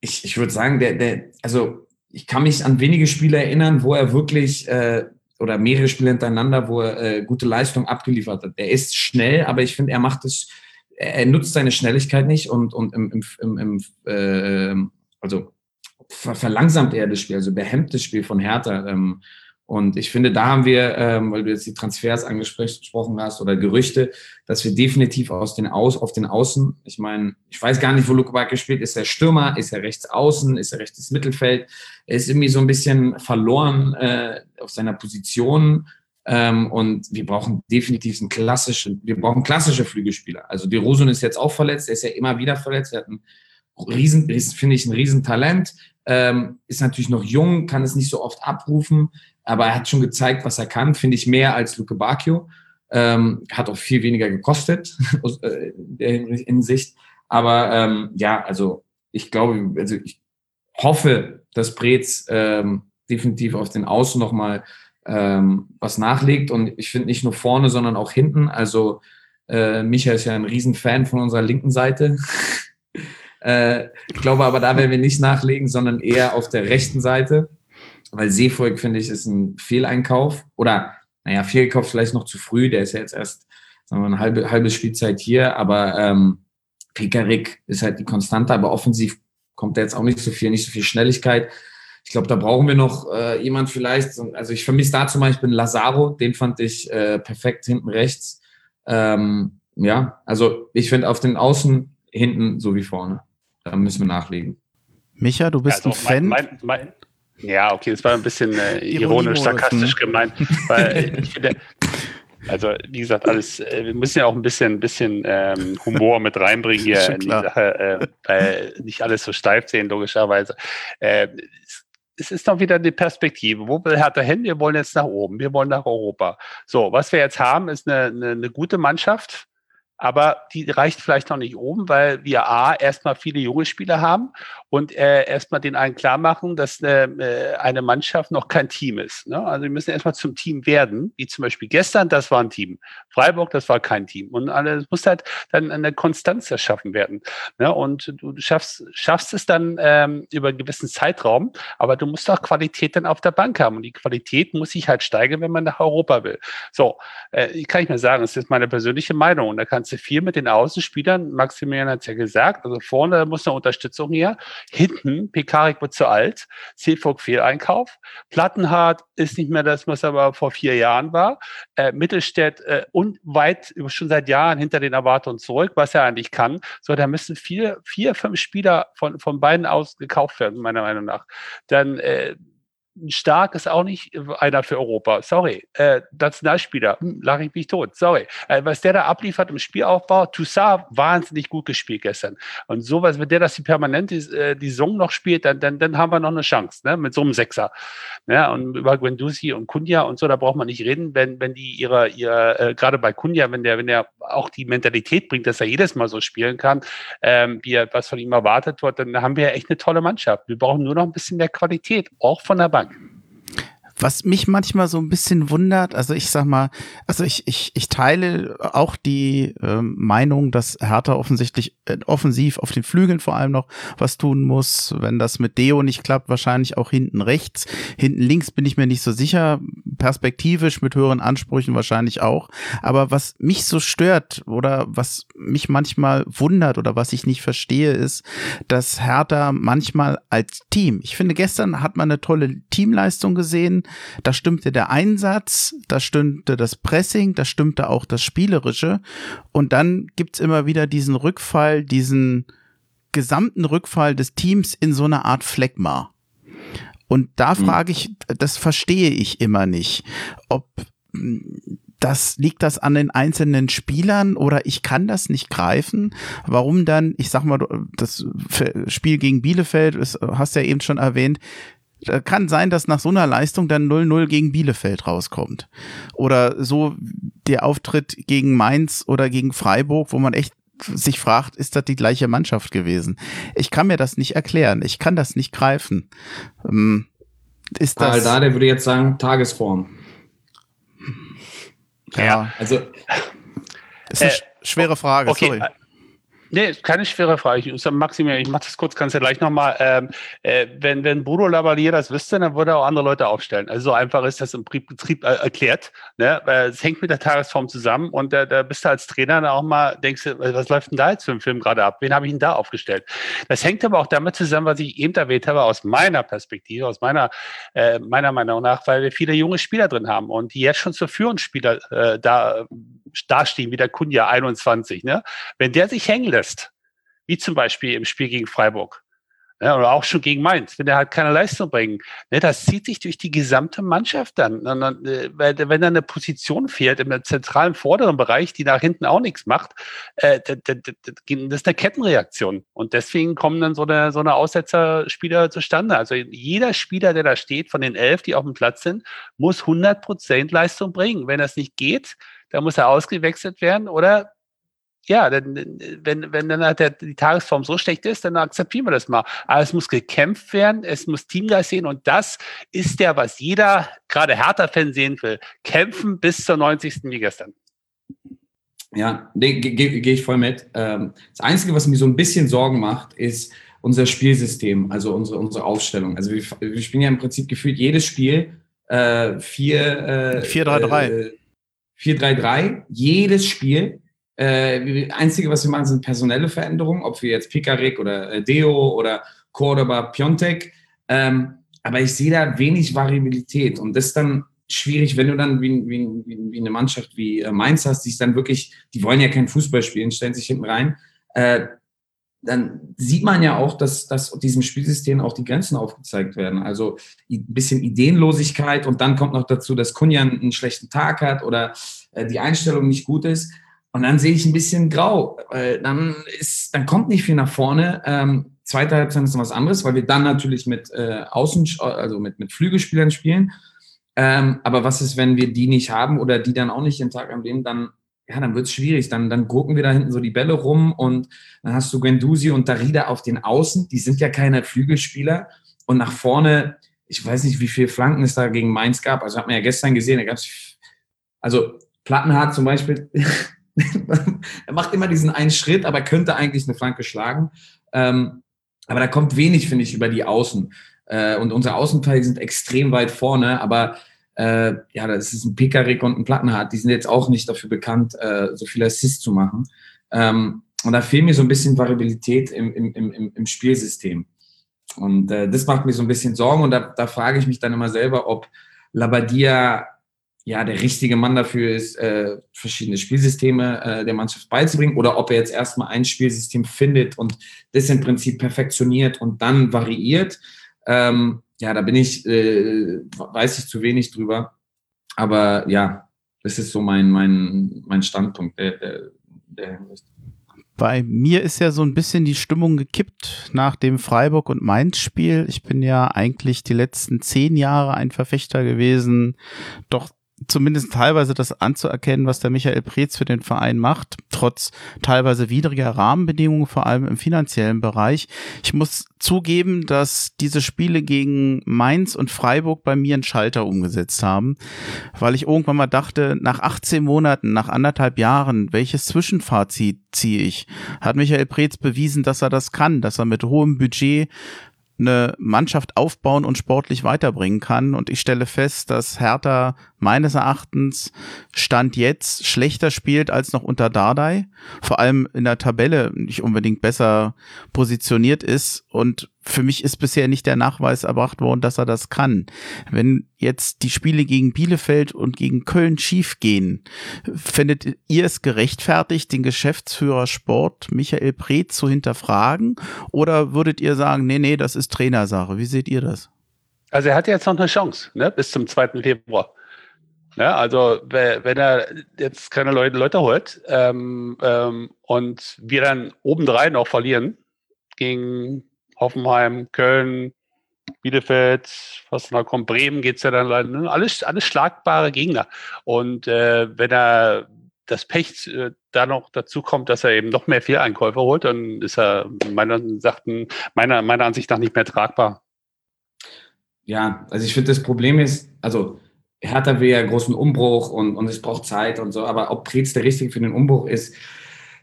ich, ich würde sagen, der, der, also ich kann mich an wenige Spiele erinnern, wo er wirklich äh, oder mehrere Spiele hintereinander, wo er äh, gute Leistung abgeliefert hat. Er ist schnell, aber ich finde, er macht es, er nutzt seine Schnelligkeit nicht und, und im, im, im, im äh, also verlangsamt er das Spiel, also behemmt das Spiel von Hertha. Ähm, und ich finde, da haben wir, ähm, weil du jetzt die Transfers angesprochen hast oder Gerüchte, dass wir definitiv aus den Aus, auf den Außen, ich meine, ich weiß gar nicht, wo Luke Backe spielt. Ist er Stürmer? Ist er rechts außen? Ist er rechtes Mittelfeld? Er ist irgendwie so ein bisschen verloren äh, auf seiner Position. Ähm, und wir brauchen definitiv einen klassischen, wir brauchen klassische Flügelspieler. Also die Rosun ist jetzt auch verletzt, er ist ja immer wieder verletzt. Er hat ein riesen, finde ich, ein Riesentalent. Ähm, ist natürlich noch jung, kann es nicht so oft abrufen, aber er hat schon gezeigt, was er kann, finde ich mehr als Luke Bacchio. Ähm, hat auch viel weniger gekostet äh, der Hinsicht. Aber ähm, ja, also ich glaube, also ich hoffe, dass Brez ähm, definitiv auf den Außen nochmal ähm, was nachlegt. Und ich finde nicht nur vorne, sondern auch hinten. Also äh, Micha ist ja ein Riesenfan von unserer linken Seite. äh, ich glaube aber, da werden wir nicht nachlegen, sondern eher auf der rechten Seite weil Seefolk, finde ich, ist ein Fehleinkauf. Oder, naja, Fehlkauf vielleicht noch zu früh. Der ist ja jetzt erst, sagen wir eine halbe, halbe Spielzeit hier. Aber ähm, Pekarik ist halt die Konstante, aber offensiv kommt da jetzt auch nicht so viel, nicht so viel Schnelligkeit. Ich glaube, da brauchen wir noch äh, jemand vielleicht. Also ich vermisse da zum Beispiel Lazaro, den fand ich äh, perfekt hinten rechts. Ähm, ja, also ich finde auf den Außen hinten so wie vorne. Da müssen wir nachlegen. Micha, du bist also ein Fan? Mein, mein, ja, okay, das war ein bisschen äh, ironisch, sarkastisch gemeint. Weil ich finde, also wie gesagt, alles, äh, wir müssen ja auch ein bisschen, bisschen ähm, Humor mit reinbringen hier in die Sache, äh, weil nicht alles so steif sehen, logischerweise. Äh, es ist doch wieder die Perspektive. Wo will Hertha hin? Wir wollen jetzt nach oben. Wir wollen nach Europa. So, was wir jetzt haben, ist eine, eine, eine gute Mannschaft aber die reicht vielleicht noch nicht oben, weil wir A, erstmal viele junge Spieler haben und äh, erstmal den einen klar machen, dass äh, äh, eine Mannschaft noch kein Team ist. Ne? Also wir müssen erstmal zum Team werden, wie zum Beispiel gestern, das war ein Team. Freiburg, das war kein Team. Und es muss halt dann eine Konstanz erschaffen werden. Ne? Und du schaffst, schaffst es dann ähm, über einen gewissen Zeitraum, aber du musst auch Qualität dann auf der Bank haben. Und die Qualität muss sich halt steigern, wenn man nach Europa will. So, äh, kann ich mir sagen, das ist meine persönliche Meinung. Und da kannst ganze viel mit den Außenspielern. Maximilian hat es ja gesagt. Also vorne muss eine Unterstützung her. Hinten, Pekarik wird zu alt. Seefolk Fehleinkauf. Plattenhardt ist nicht mehr das, was aber vor vier Jahren war. Äh, Mittelstädt äh, und weit, schon seit Jahren hinter den Erwartungen zurück, was er eigentlich kann. So, da müssen vier, vier, fünf Spieler von, von beiden aus gekauft werden, meiner Meinung nach. Dann, äh, Stark ist auch nicht einer für Europa. Sorry. Äh, Nationalspieler, hm, lache ich mich tot. Sorry. Äh, was der da abliefert im Spielaufbau, Toussaint, wahnsinnig gut gespielt gestern. Und sowas, wenn der das die permanent die, äh, die Song noch spielt, dann, dann, dann haben wir noch eine Chance, ne? mit so einem Sechser. Ja, und über Guendouzi und Kunja und so, da braucht man nicht reden, wenn, wenn die ihre, ihre äh, gerade bei Kunja, wenn der, wenn der auch die Mentalität bringt, dass er jedes Mal so spielen kann, ähm, wie er, was von ihm erwartet wird, dann haben wir ja echt eine tolle Mannschaft. Wir brauchen nur noch ein bisschen mehr Qualität, auch von der Bank. God. Was mich manchmal so ein bisschen wundert, also ich sag mal, also ich, ich, ich teile auch die äh, Meinung, dass Hertha offensichtlich äh, offensiv auf den Flügeln vor allem noch was tun muss. Wenn das mit Deo nicht klappt, wahrscheinlich auch hinten rechts. Hinten links bin ich mir nicht so sicher. Perspektivisch mit höheren Ansprüchen wahrscheinlich auch. Aber was mich so stört oder was mich manchmal wundert oder was ich nicht verstehe, ist, dass Hertha manchmal als Team, ich finde, gestern hat man eine tolle Teamleistung gesehen da stimmte der Einsatz, da stimmte das Pressing, da stimmte auch das Spielerische. Und dann gibt's immer wieder diesen Rückfall, diesen gesamten Rückfall des Teams in so eine Art Phlegma. Und da mhm. frage ich, das verstehe ich immer nicht, ob das liegt das an den einzelnen Spielern oder ich kann das nicht greifen. Warum dann, ich sag mal, das Spiel gegen Bielefeld, das hast du ja eben schon erwähnt, kann sein, dass nach so einer Leistung dann 0-0 gegen Bielefeld rauskommt. Oder so der Auftritt gegen Mainz oder gegen Freiburg, wo man echt sich fragt, ist das die gleiche Mannschaft gewesen? Ich kann mir das nicht erklären. Ich kann das nicht greifen. Ähm, ist das. Da, der würde jetzt sagen, Tagesform. Ja, ja. also. Ist eine äh, schwere Frage, okay. sorry. Nee, keine schwere Frage. Ich, Maximilian, ich mache das kurz, kannst du gleich nochmal. Ähm, äh, wenn, wenn Bruno Lavalier das wüsste, dann würde er auch andere Leute aufstellen. Also so einfach ist das im Betrieb äh, erklärt. Ne? Es hängt mit der Tagesform zusammen und da, da bist du als Trainer dann auch mal, denkst du, was läuft denn da jetzt für ein Film gerade ab? Wen habe ich denn da aufgestellt? Das hängt aber auch damit zusammen, was ich eben erwähnt habe, aus meiner Perspektive, aus meiner, äh, meiner Meinung nach, weil wir viele junge Spieler drin haben und die jetzt schon zur Führungsspieler äh, da dastehen, wie der Kunja 21. Ne? Wenn der sich hängen lässt, wie zum Beispiel im Spiel gegen Freiburg, ja, oder auch schon gegen Mainz, wenn er halt keine Leistung bringt. Ne, das zieht sich durch die gesamte Mannschaft dann. Dann äh, wenn er eine Position fährt im zentralen vorderen Bereich, die nach hinten auch nichts macht, äh, das, das, das ist eine Kettenreaktion. Und deswegen kommen dann so eine, so eine Aussetzerspieler zustande. Also jeder Spieler, der da steht, von den elf, die auf dem Platz sind, muss 100 Prozent Leistung bringen. Wenn das nicht geht, da muss er ausgewechselt werden oder ja, denn, wenn, wenn dann halt der, die Tagesform so schlecht ist, dann akzeptieren wir das mal. Aber es muss gekämpft werden, es muss Teamgeist sehen und das ist ja, was jeder, gerade Hertha-Fan sehen will. Kämpfen bis zur 90. wie gestern. Ja, gehe geh, geh ich voll mit. Ähm, das Einzige, was mir so ein bisschen Sorgen macht, ist unser Spielsystem, also unsere, unsere Aufstellung. Also wir, wir spielen ja im Prinzip gefühlt jedes Spiel äh, 4 4-3-3. 4-3-3, jedes Spiel. Äh, Einzige, was wir machen, sind personelle Veränderungen, ob wir jetzt Pikarik oder äh, Deo oder Cordoba, Piontek. Ähm, aber ich sehe da wenig Variabilität und das ist dann schwierig, wenn du dann wie, wie, wie eine Mannschaft wie äh, Mainz hast, die ist dann wirklich, die wollen ja kein Fußball spielen, stellen sich hinten rein. Äh, dann sieht man ja auch, dass, dass diesem Spielsystem auch die Grenzen aufgezeigt werden. Also ein bisschen Ideenlosigkeit und dann kommt noch dazu, dass Kunjan einen schlechten Tag hat oder äh, die Einstellung nicht gut ist. Und dann sehe ich ein bisschen grau. Dann, ist, dann kommt nicht viel nach vorne. Ähm, zweite Halbzeit ist noch was anderes, weil wir dann natürlich mit äh, Außen, also mit, mit Flügelspielern spielen. Ähm, aber was ist, wenn wir die nicht haben oder die dann auch nicht den Tag am Leben, dann ja, dann wird es schwierig. Dann, dann gucken wir da hinten so die Bälle rum und dann hast du Gendusi und Darida auf den Außen. Die sind ja keine Flügelspieler. Und nach vorne, ich weiß nicht, wie viele Flanken es da gegen Mainz gab. Also hat man ja gestern gesehen, da gab es, also Plattenhardt zum Beispiel, er macht immer diesen einen Schritt, aber könnte eigentlich eine Flanke schlagen. Ähm, aber da kommt wenig, finde ich, über die Außen. Äh, und unsere Außenteile sind extrem weit vorne, aber äh, ja, das ist ein Pekarik und ein Plattenhardt, die sind jetzt auch nicht dafür bekannt, äh, so viele Assists zu machen. Ähm, und da fehlt mir so ein bisschen Variabilität im, im, im, im Spielsystem. Und äh, das macht mir so ein bisschen Sorgen und da, da frage ich mich dann immer selber, ob Labadia ja der richtige Mann dafür ist, äh, verschiedene Spielsysteme äh, der Mannschaft beizubringen oder ob er jetzt erstmal ein Spielsystem findet und das im Prinzip perfektioniert und dann variiert. Ähm, ja, da bin ich, äh, weiß ich zu wenig drüber. Aber ja, das ist so mein, mein, mein Standpunkt der, der, der bei mir ist ja so ein bisschen die Stimmung gekippt nach dem Freiburg- und Mainz-Spiel. Ich bin ja eigentlich die letzten zehn Jahre ein Verfechter gewesen, doch zumindest teilweise das anzuerkennen, was der Michael Preetz für den Verein macht, trotz teilweise widriger Rahmenbedingungen, vor allem im finanziellen Bereich. Ich muss zugeben, dass diese Spiele gegen Mainz und Freiburg bei mir einen Schalter umgesetzt haben, weil ich irgendwann mal dachte, nach 18 Monaten, nach anderthalb Jahren, welches Zwischenfazit ziehe ich? Hat Michael Preetz bewiesen, dass er das kann, dass er mit hohem Budget eine Mannschaft aufbauen und sportlich weiterbringen kann. Und ich stelle fest, dass Hertha meines Erachtens Stand jetzt schlechter spielt als noch unter Dardai, vor allem in der Tabelle nicht unbedingt besser positioniert ist und für mich ist bisher nicht der Nachweis erbracht worden, dass er das kann. Wenn jetzt die Spiele gegen Bielefeld und gegen Köln schief gehen, findet ihr es gerechtfertigt, den Geschäftsführer Sport Michael Preetz zu hinterfragen? Oder würdet ihr sagen, nee, nee, das ist Trainersache? Wie seht ihr das? Also er hat jetzt noch eine Chance, ne, bis zum 2. Februar. Ja, also wenn er jetzt keine Leute, Leute holt ähm, ähm, und wir dann obendrein auch verlieren gegen Hoffenheim, Köln, Bielefeld, was noch kommt, Bremen geht es ja dann leider. Ne? Alles, alles schlagbare Gegner. Und äh, wenn er das Pech äh, da noch dazu kommt, dass er eben noch mehr Fehleinkäufe holt, dann ist er meiner, sagten, meiner, meiner Ansicht nach nicht mehr tragbar. Ja, also ich finde, das Problem ist, also Hertha will ja großen Umbruch und, und es braucht Zeit und so, aber ob Preetz der Richtige für den Umbruch ist,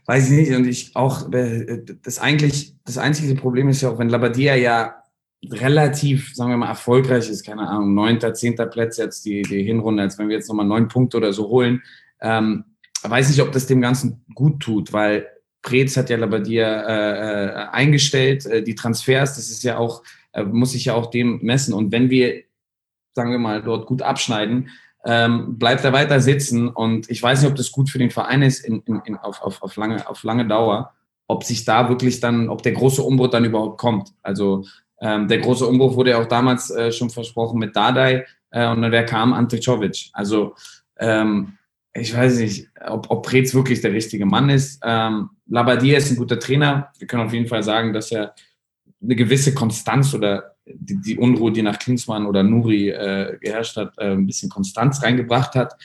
weiß ich nicht. Und ich auch, äh, das eigentlich, das einzige Problem ist ja auch, wenn Labadia ja relativ, sagen wir mal, erfolgreich ist, keine Ahnung, neunter, zehnter Plätze jetzt die, die Hinrunde, als wenn wir jetzt nochmal neun Punkte oder so holen, ähm, weiß nicht, ob das dem Ganzen gut tut, weil Preetz hat ja Labadia äh, äh, eingestellt, äh, die Transfers, das ist ja auch, äh, muss sich ja auch dem messen. Und wenn wir, sagen wir mal, dort gut abschneiden, ähm, bleibt er weiter sitzen. Und ich weiß nicht, ob das gut für den Verein ist in, in, in, auf, auf, auf, lange, auf lange Dauer, ob sich da wirklich dann, ob der große Umbruch dann überhaupt kommt. Also ähm, der große Umbruch wurde ja auch damals äh, schon versprochen mit Dardai äh, und dann wer kam? Ante Czovic. Also ähm, ich weiß nicht, ob, ob Preetz wirklich der richtige Mann ist. Ähm, Labadia ist ein guter Trainer. Wir können auf jeden Fall sagen, dass er eine gewisse Konstanz oder die, die Unruhe, die nach Klinsmann oder Nuri äh, geherrscht hat, äh, ein bisschen Konstanz reingebracht hat.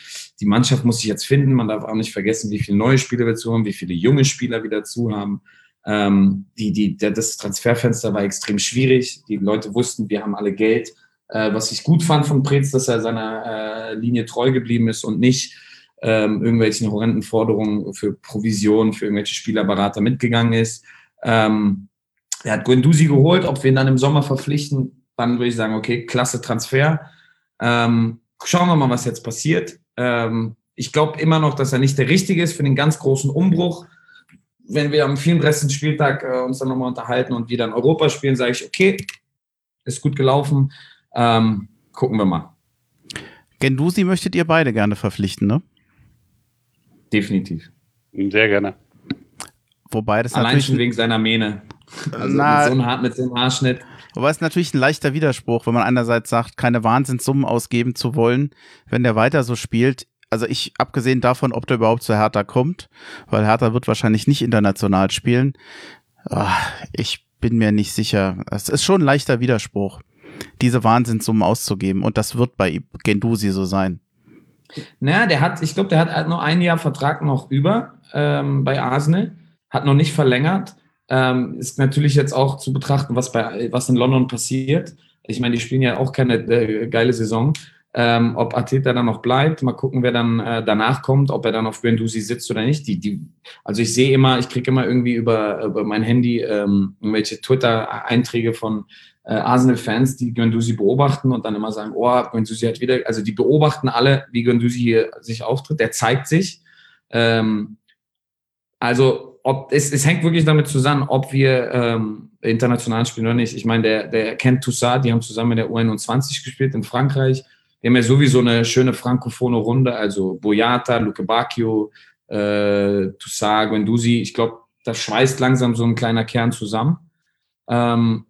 Die Mannschaft muss sich jetzt finden. Man darf auch nicht vergessen, wie viele neue Spieler wir zu haben, wie viele junge Spieler wieder zu haben. Ähm, die, die, das Transferfenster war extrem schwierig. Die Leute wussten, wir haben alle Geld. Äh, was ich gut fand von Preetz, dass er seiner äh, Linie treu geblieben ist und nicht ähm, irgendwelchen horrenden Forderungen für Provision, für irgendwelche Spielerberater mitgegangen ist. Ähm, er hat Guendouzi geholt, ob wir ihn dann im Sommer verpflichten, dann würde ich sagen, okay, klasse Transfer. Ähm, schauen wir mal, was jetzt passiert. Ähm, ich glaube immer noch, dass er nicht der Richtige ist für den ganz großen Umbruch. Wenn wir am 34. Spieltag äh, uns dann nochmal unterhalten und wieder in Europa spielen, sage ich, okay, ist gut gelaufen. Ähm, gucken wir mal. Gendusi möchtet ihr beide gerne verpflichten, ne? Definitiv. Sehr gerne Wobei das Allein schon wegen seiner Mähne. Also na, mit so einem, mit so einem Haarschnitt. Wobei es natürlich ein leichter Widerspruch, wenn man einerseits sagt, keine Wahnsinnssummen ausgeben zu wollen, wenn der weiter so spielt. Also ich, abgesehen davon, ob der überhaupt zu Hertha kommt, weil Hertha wird wahrscheinlich nicht international spielen. Ach, ich bin mir nicht sicher. Es ist schon ein leichter Widerspruch, diese Wahnsinnssummen auszugeben. Und das wird bei Gendusi so sein. Naja, der hat, ich glaube, der hat nur ein Jahr Vertrag noch über ähm, bei Arsenal, hat noch nicht verlängert. Ähm, ist natürlich jetzt auch zu betrachten, was, bei, was in London passiert. Ich meine, die spielen ja auch keine äh, geile Saison. Ähm, ob Ateta dann noch bleibt, mal gucken, wer dann äh, danach kommt, ob er dann auf Guendouzi sitzt oder nicht. Die, die, also ich sehe immer, ich kriege immer irgendwie über, über mein Handy ähm, irgendwelche Twitter-Einträge von äh, Arsenal-Fans, die Guendouzi beobachten und dann immer sagen, oh, Guendouzi hat wieder, also die beobachten alle, wie Guendouzi hier sich auftritt, der zeigt sich. Ähm, also ob es, es hängt wirklich damit zusammen, ob wir ähm, international spielen oder nicht. Ich meine, der, der kennt Toussaint, die haben zusammen in der U21 gespielt in Frankreich. Wir haben ja sowieso eine schöne frankophone Runde, also Boyata, Luke Bacchio, äh, Toussaint, Guendouzi. Ich glaube, das schweißt langsam so ein kleiner Kern zusammen. Ähm,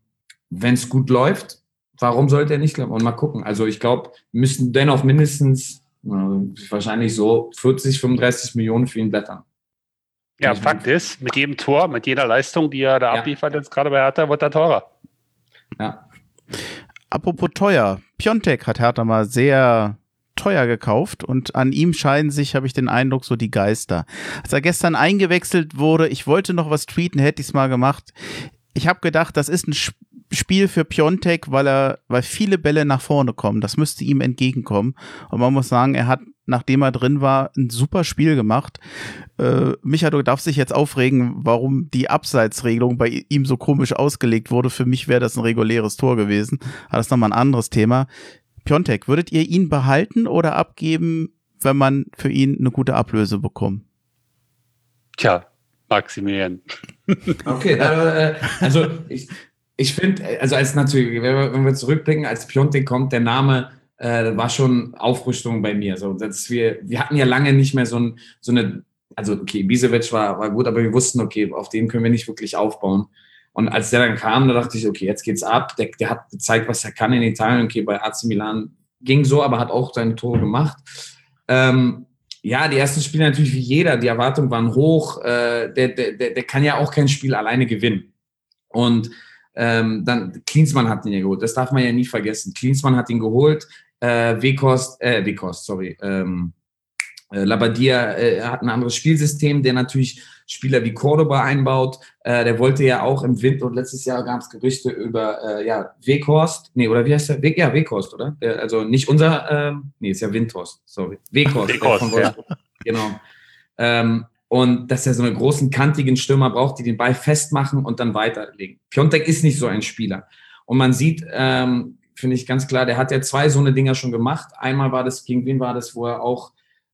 Wenn es gut läuft, warum sollte er nicht klappen? Und mal gucken. Also ich glaube, müssen dennoch mindestens äh, wahrscheinlich so 40, 35 Millionen für ihn blättern. Ja, Fakt ist, mit jedem Tor, mit jeder Leistung, die er da ja. abliefert, jetzt gerade bei Hertha, wird er teurer. Ja. Apropos teuer. Piontek hat Hertha mal sehr teuer gekauft und an ihm scheiden sich, habe ich den Eindruck, so die Geister. Als er gestern eingewechselt wurde, ich wollte noch was tweeten, hätte ich es mal gemacht. Ich habe gedacht, das ist ein Spiel für Piontek, weil er, weil viele Bälle nach vorne kommen. Das müsste ihm entgegenkommen. Und man muss sagen, er hat, nachdem er drin war, ein super Spiel gemacht. Äh, Micha, du darfst dich jetzt aufregen, warum die Abseitsregelung bei ihm so komisch ausgelegt wurde. Für mich wäre das ein reguläres Tor gewesen. Aber das ist nochmal ein anderes Thema. Piontek, würdet ihr ihn behalten oder abgeben, wenn man für ihn eine gute Ablöse bekommt? Tja, Maximilian. Okay, äh, also ich, ich finde, also als natürlich, wenn wir zurückblicken, als Piontek kommt, der Name äh, war schon Aufrüstung bei mir. So, dass wir, wir hatten ja lange nicht mehr so, ein, so eine also okay, Bisevic war, war gut, aber wir wussten, okay, auf den können wir nicht wirklich aufbauen. Und als der dann kam, da dachte ich, okay, jetzt geht's ab. Der, der hat gezeigt, was er kann in Italien. Okay, bei AC Milan ging so, aber hat auch seine Tore gemacht. Ähm, ja, die ersten Spiele natürlich wie jeder, die Erwartungen waren hoch. Äh, der, der, der kann ja auch kein Spiel alleine gewinnen. Und ähm, dann Klinsmann hat ihn ja geholt. Das darf man ja nie vergessen. Klinsmann hat ihn geholt. Äh, Wekost, äh, Wekost, sorry. Ähm, äh, Labadia äh, hat ein anderes Spielsystem, der natürlich Spieler wie Cordoba einbaut. Äh, der wollte ja auch im Winter und letztes Jahr gab es Gerüchte über äh, ja, Weghorst. Nee, oder wie heißt der? We ja, Weghorst, oder? Der, also nicht unser, ähm, nee, ist ja Windhorst, sorry. Weghorst. Weghorst ja. Genau. Ähm, und dass er so einen großen, kantigen Stürmer braucht, die den Ball festmachen und dann weiterlegen. Piontek ist nicht so ein Spieler. Und man sieht, ähm, finde ich ganz klar, der hat ja zwei so eine Dinger schon gemacht. Einmal war das, gegen wen war das, wo er auch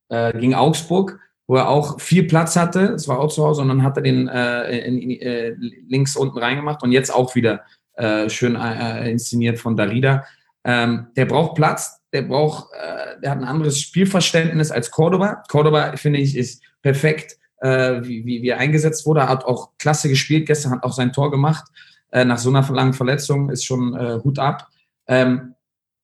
äh, gegen Augsburg, wo er auch viel Platz hatte. Es war auch zu Hause und dann hat er den äh, in, in, äh, links unten reingemacht und jetzt auch wieder äh, schön äh, inszeniert von Darida. Ähm, der braucht Platz, der braucht, äh, der hat ein anderes Spielverständnis als Cordoba. Cordoba, finde ich, ist perfekt, äh, wie, wie, wie er eingesetzt wurde. Er hat auch klasse gespielt, gestern hat auch sein Tor gemacht. Äh, nach so einer langen Verletzung ist schon äh, Hut ab. Ähm,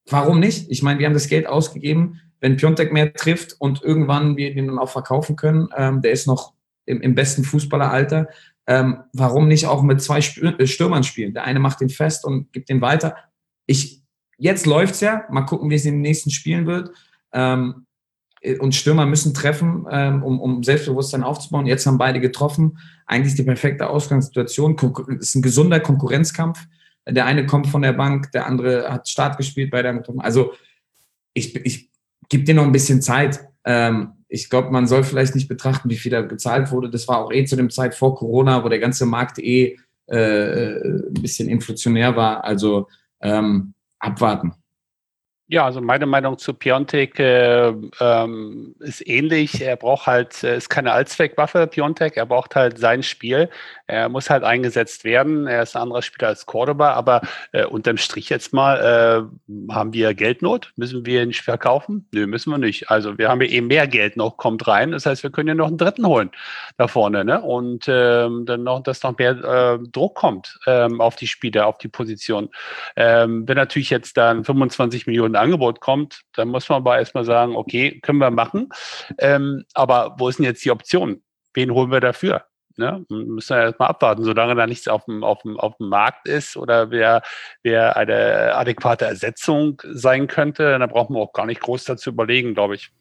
warum nicht? Ich meine, wir haben das Geld ausgegeben wenn Piontek mehr trifft und irgendwann wir den dann auch verkaufen können, ähm, der ist noch im, im besten Fußballeralter, ähm, warum nicht auch mit zwei äh, Stürmern spielen? Der eine macht den fest und gibt den weiter. Ich, jetzt läuft's ja, mal gucken, wie es in den nächsten Spielen wird. Ähm, äh, und Stürmer müssen treffen, ähm, um, um Selbstbewusstsein aufzubauen. Jetzt haben beide getroffen. Eigentlich die perfekte Ausgangssituation. Es ist ein gesunder Konkurrenzkampf. Der eine kommt von der Bank, der andere hat Start gespielt bei der. Also ich, ich gib dir noch ein bisschen Zeit. Ähm, ich glaube, man soll vielleicht nicht betrachten, wie viel da gezahlt wurde. Das war auch eh zu dem Zeit vor Corona, wo der ganze Markt eh äh, ein bisschen inflationär war. Also ähm, abwarten. Ja, also meine Meinung zu Piontek äh, ähm, ist ähnlich. Er braucht halt, äh, ist keine Allzweckwaffe, Piontek. Er braucht halt sein Spiel. Er muss halt eingesetzt werden. Er ist ein anderer Spieler als Cordoba, aber äh, unterm Strich jetzt mal, äh, haben wir Geldnot? Müssen wir ihn verkaufen? Nö, müssen wir nicht. Also wir haben ja eben mehr Geld noch, kommt rein. Das heißt, wir können ja noch einen dritten holen da vorne, ne? Und ähm, dann noch, dass noch mehr äh, Druck kommt ähm, auf die Spieler, auf die Position. Ähm, wenn natürlich jetzt dann 25 Millionen Angebot kommt, dann muss man aber erstmal sagen, okay, können wir machen. Ähm, aber wo ist denn jetzt die Option? Wen holen wir dafür? Ne? Müssen wir erstmal abwarten, solange da nichts auf dem, auf dem, auf dem Markt ist oder wer, wer eine adäquate Ersetzung sein könnte, dann brauchen wir auch gar nicht groß dazu überlegen, glaube ich.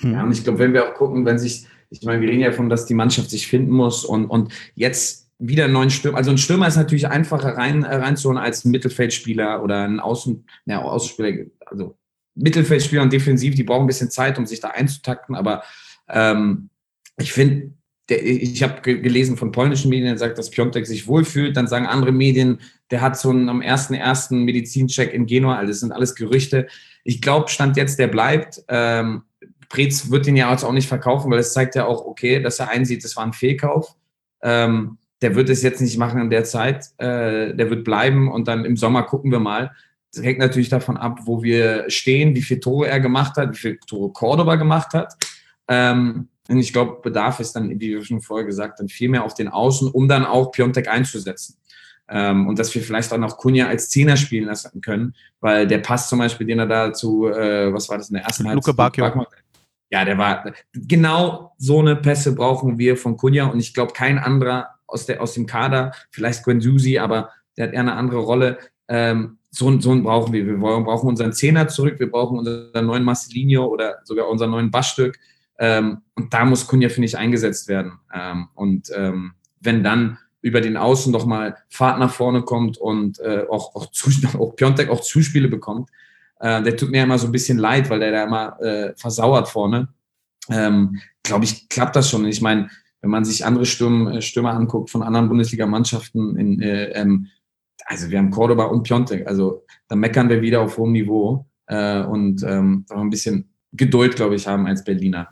Ja, und ich glaube, wenn wir auch gucken, wenn sich, ich meine, wir reden ja davon, dass die Mannschaft sich finden muss und, und jetzt wieder einen neuen Stürmer. Also ein Stürmer ist natürlich einfacher rein, äh, reinzuholen als ein Mittelfeldspieler oder ein Außen, ja, Außenspieler, also Mittelfeldspieler und defensiv, die brauchen ein bisschen Zeit, um sich da einzutakten. Aber ähm, ich finde, ich habe gelesen von polnischen Medien, der sagt, dass Piontek sich wohlfühlt. Dann sagen andere Medien, der hat so einen am ersten ersten Medizincheck in Genua. Also das sind alles Gerüchte. Ich glaube, Stand jetzt, der bleibt. Ähm, Preetz wird den ja auch nicht verkaufen, weil es zeigt ja auch, okay, dass er einsieht, das war ein Fehlkauf. Ähm, der wird es jetzt nicht machen in der Zeit. Äh, der wird bleiben und dann im Sommer gucken wir mal. Das hängt natürlich davon ab, wo wir stehen, wie viele Tore er gemacht hat, wie viele Tore Cordoba gemacht hat. Ähm, und ich glaube, Bedarf ist dann, wie wir schon vorher gesagt haben, viel mehr auf den Außen, um dann auch Piontek einzusetzen. Ähm, und dass wir vielleicht auch noch Kunja als Zehner spielen lassen können, weil der Pass zum Beispiel, den er da zu, äh, was war das in der ersten Halbzeit? Luke Bacchio. Ja, der war, genau so eine Pässe brauchen wir von Kunja und ich glaube, kein anderer aus, der, aus dem Kader, vielleicht Gwen Susi, aber der hat eher eine andere Rolle. Ähm, so, so einen brauchen wir. Wir brauchen unseren Zehner zurück, wir brauchen unseren neuen Marcelinho oder sogar unseren neuen Bassstück. Ähm, und da muss Kunja, finde ich, eingesetzt werden. Ähm, und ähm, wenn dann über den Außen noch mal Fahrt nach vorne kommt und äh, auch, auch, auch Piontek auch Zuspiele bekommt, äh, der tut mir immer so ein bisschen leid, weil der da immer äh, versauert vorne. Ähm, Glaube ich, klappt das schon. Ich meine, wenn man sich andere Stürmer, äh, Stürmer anguckt von anderen Bundesligamannschaften, in, äh, ähm, also wir haben Cordoba und Piontek, also da meckern wir wieder auf hohem Niveau äh, und ähm, ein bisschen Geduld, glaube ich, haben als Berliner.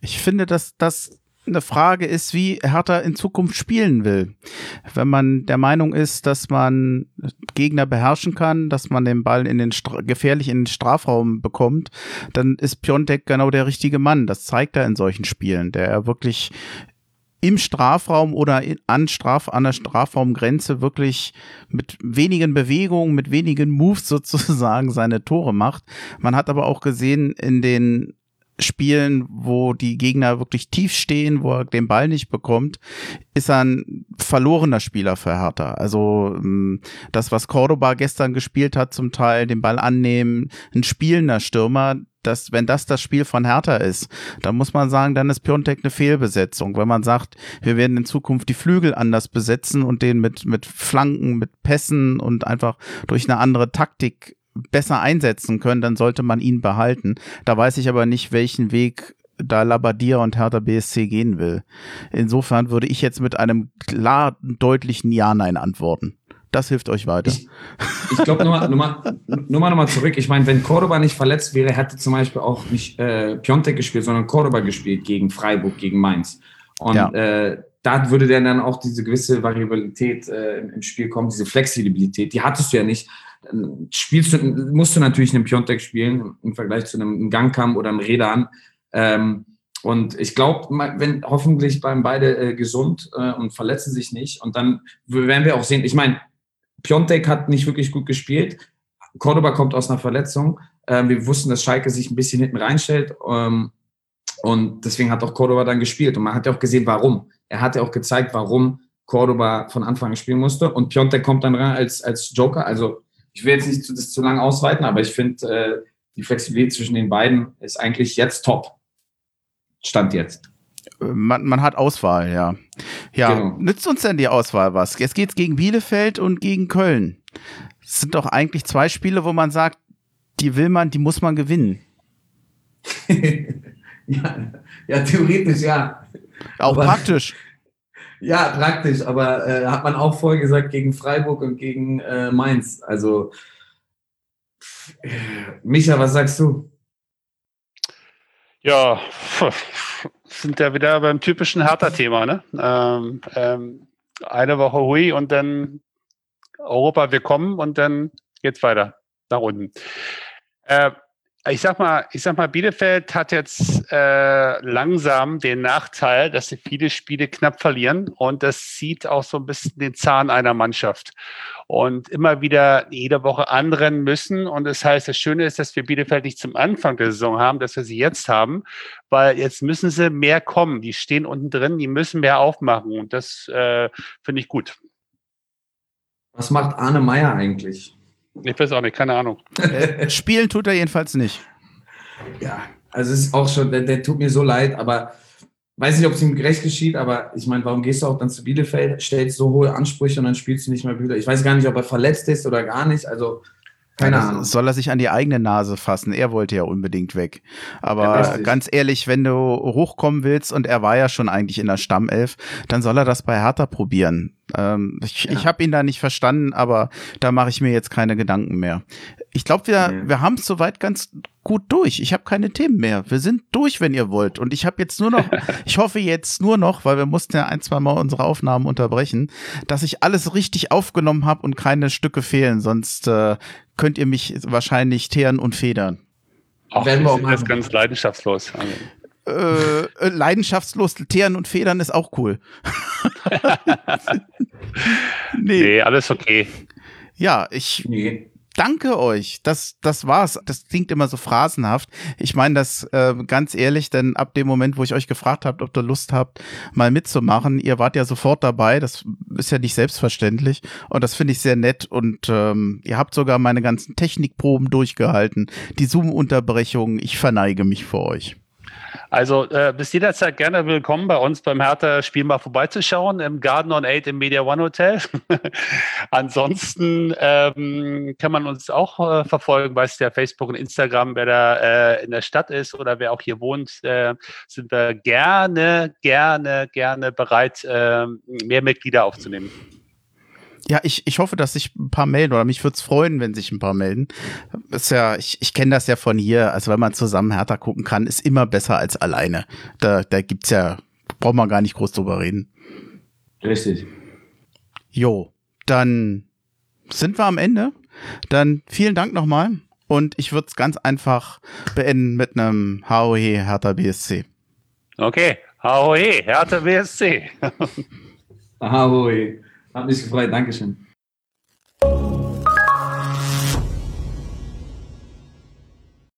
Ich finde, dass das eine Frage ist, wie Hertha in Zukunft spielen will. Wenn man der Meinung ist, dass man Gegner beherrschen kann, dass man den Ball in den Stra gefährlich in den Strafraum bekommt, dann ist Piontek genau der richtige Mann. Das zeigt er in solchen Spielen, der er wirklich im Strafraum oder in, an, Straf, an der Strafraumgrenze wirklich mit wenigen Bewegungen, mit wenigen Moves sozusagen seine Tore macht. Man hat aber auch gesehen in den Spielen, wo die Gegner wirklich tief stehen, wo er den Ball nicht bekommt, ist er ein verlorener Spieler für Hertha. Also ähm, das, was Cordoba gestern gespielt hat, zum Teil den Ball annehmen, ein spielender Stürmer, dass, wenn das das Spiel von Hertha ist, dann muss man sagen, dann ist Piontek eine Fehlbesetzung. Wenn man sagt, wir werden in Zukunft die Flügel anders besetzen und den mit, mit Flanken, mit Pässen und einfach durch eine andere Taktik besser einsetzen können, dann sollte man ihn behalten. Da weiß ich aber nicht, welchen Weg da Labadia und Hertha BSC gehen will. Insofern würde ich jetzt mit einem klar deutlichen Ja-Nein antworten. Das hilft euch weiter. Ich, ich glaube, nur, nur, mal, nur mal nochmal zurück. Ich meine, wenn Cordoba nicht verletzt wäre, hätte zum Beispiel auch nicht äh, Piontek gespielt, sondern Cordoba gespielt gegen Freiburg, gegen Mainz. Und ja. äh, da würde dann auch diese gewisse Variabilität äh, im Spiel kommen, diese Flexibilität. Die hattest du ja nicht spielst du, musst du natürlich einen Piontek spielen im Vergleich zu einem Gangkamm oder einem Redan. Ähm, und ich glaube, wenn hoffentlich bleiben beide äh, gesund äh, und verletzen sich nicht. Und dann werden wir auch sehen, ich meine, Piontek hat nicht wirklich gut gespielt. Cordoba kommt aus einer Verletzung. Ähm, wir wussten, dass Schalke sich ein bisschen hinten reinstellt. Ähm, und deswegen hat auch Cordoba dann gespielt. Und man hat ja auch gesehen, warum. Er hat ja auch gezeigt, warum Cordoba von Anfang an spielen musste. Und Piontek kommt dann rein als, als Joker. Also ich will jetzt nicht das zu lang ausweiten, aber ich finde, äh, die Flexibilität zwischen den beiden ist eigentlich jetzt top. Stand jetzt. Man, man hat Auswahl, ja. Ja, genau. nützt uns denn die Auswahl was? Jetzt geht's gegen Bielefeld und gegen Köln. Das sind doch eigentlich zwei Spiele, wo man sagt, die will man, die muss man gewinnen. ja, ja, theoretisch ja. Auch aber, praktisch. Ja, praktisch, aber äh, hat man auch vorher gesagt gegen Freiburg und gegen äh, Mainz. Also Micha, was sagst du? Ja, sind ja wieder beim typischen Hertha-Thema. Ne? Ähm, ähm, eine Woche hui und dann Europa willkommen und dann geht's weiter nach unten. Äh, ich sag mal, ich sag mal, Bielefeld hat jetzt äh, langsam den Nachteil, dass sie viele Spiele knapp verlieren und das zieht auch so ein bisschen den Zahn einer Mannschaft und immer wieder jede Woche anrennen müssen. Und das heißt, das Schöne ist, dass wir Bielefeld nicht zum Anfang der Saison haben, dass wir sie jetzt haben, weil jetzt müssen sie mehr kommen. Die stehen unten drin, die müssen mehr aufmachen und das äh, finde ich gut. Was macht Arne Meyer eigentlich? Ich weiß auch nicht, keine Ahnung. Äh, spielen tut er jedenfalls nicht. Ja, also es ist auch schon, der, der tut mir so leid, aber weiß nicht, ob es ihm gerecht geschieht, aber ich meine, warum gehst du auch dann zu Bielefeld, stellst so hohe Ansprüche und dann spielst du nicht mehr Bielefeld? Ich weiß gar nicht, ob er verletzt ist oder gar nicht, also keine ja, Ahnung. Soll er sich an die eigene Nase fassen? Er wollte ja unbedingt weg. Aber ja, ganz ehrlich, wenn du hochkommen willst und er war ja schon eigentlich in der Stammelf, dann soll er das bei Hertha probieren. Ähm, ich ja. ich habe ihn da nicht verstanden, aber da mache ich mir jetzt keine Gedanken mehr. Ich glaube, wir, ja. wir haben es soweit ganz gut durch. Ich habe keine Themen mehr. Wir sind durch, wenn ihr wollt. Und ich habe jetzt nur noch, ich hoffe jetzt nur noch, weil wir mussten ja ein, zwei Mal unsere Aufnahmen unterbrechen, dass ich alles richtig aufgenommen habe und keine Stücke fehlen. Sonst äh, könnt ihr mich wahrscheinlich teeren und federn. Ach, werden wir auch das ganz leidenschaftslos. Äh, äh, leidenschaftslos teeren und federn ist auch cool. nee. nee. alles okay. Ja, ich nee. danke euch. Das, das war's. Das klingt immer so phrasenhaft. Ich meine das äh, ganz ehrlich, denn ab dem Moment, wo ich euch gefragt habt, ob ihr Lust habt, mal mitzumachen, ihr wart ja sofort dabei. Das ist ja nicht selbstverständlich. Und das finde ich sehr nett. Und ähm, ihr habt sogar meine ganzen Technikproben durchgehalten. Die Zoom-Unterbrechungen. Ich verneige mich vor euch. Also äh, bis jederzeit gerne willkommen bei uns beim Hertha Spiel mal vorbeizuschauen im Garden on Eight im Media One Hotel. Ansonsten ähm, kann man uns auch äh, verfolgen, weiß der Facebook und Instagram, wer da äh, in der Stadt ist oder wer auch hier wohnt, äh, sind wir gerne, gerne, gerne bereit, äh, mehr Mitglieder aufzunehmen. Ja, ich, ich hoffe, dass sich ein paar melden oder mich würde es freuen, wenn sich ein paar melden. Ist ja, ich, ich kenne das ja von hier. Also wenn man zusammen härter gucken kann, ist immer besser als alleine. Da, da gibt's ja, braucht man gar nicht groß drüber reden. Richtig. Jo, dann sind wir am Ende. Dann vielen Dank nochmal. Und ich würde es ganz einfach beenden mit einem HOE Hertha BSC. Okay, HOE Hertha BSC. HOE. Hat mich gefreut, Dankeschön.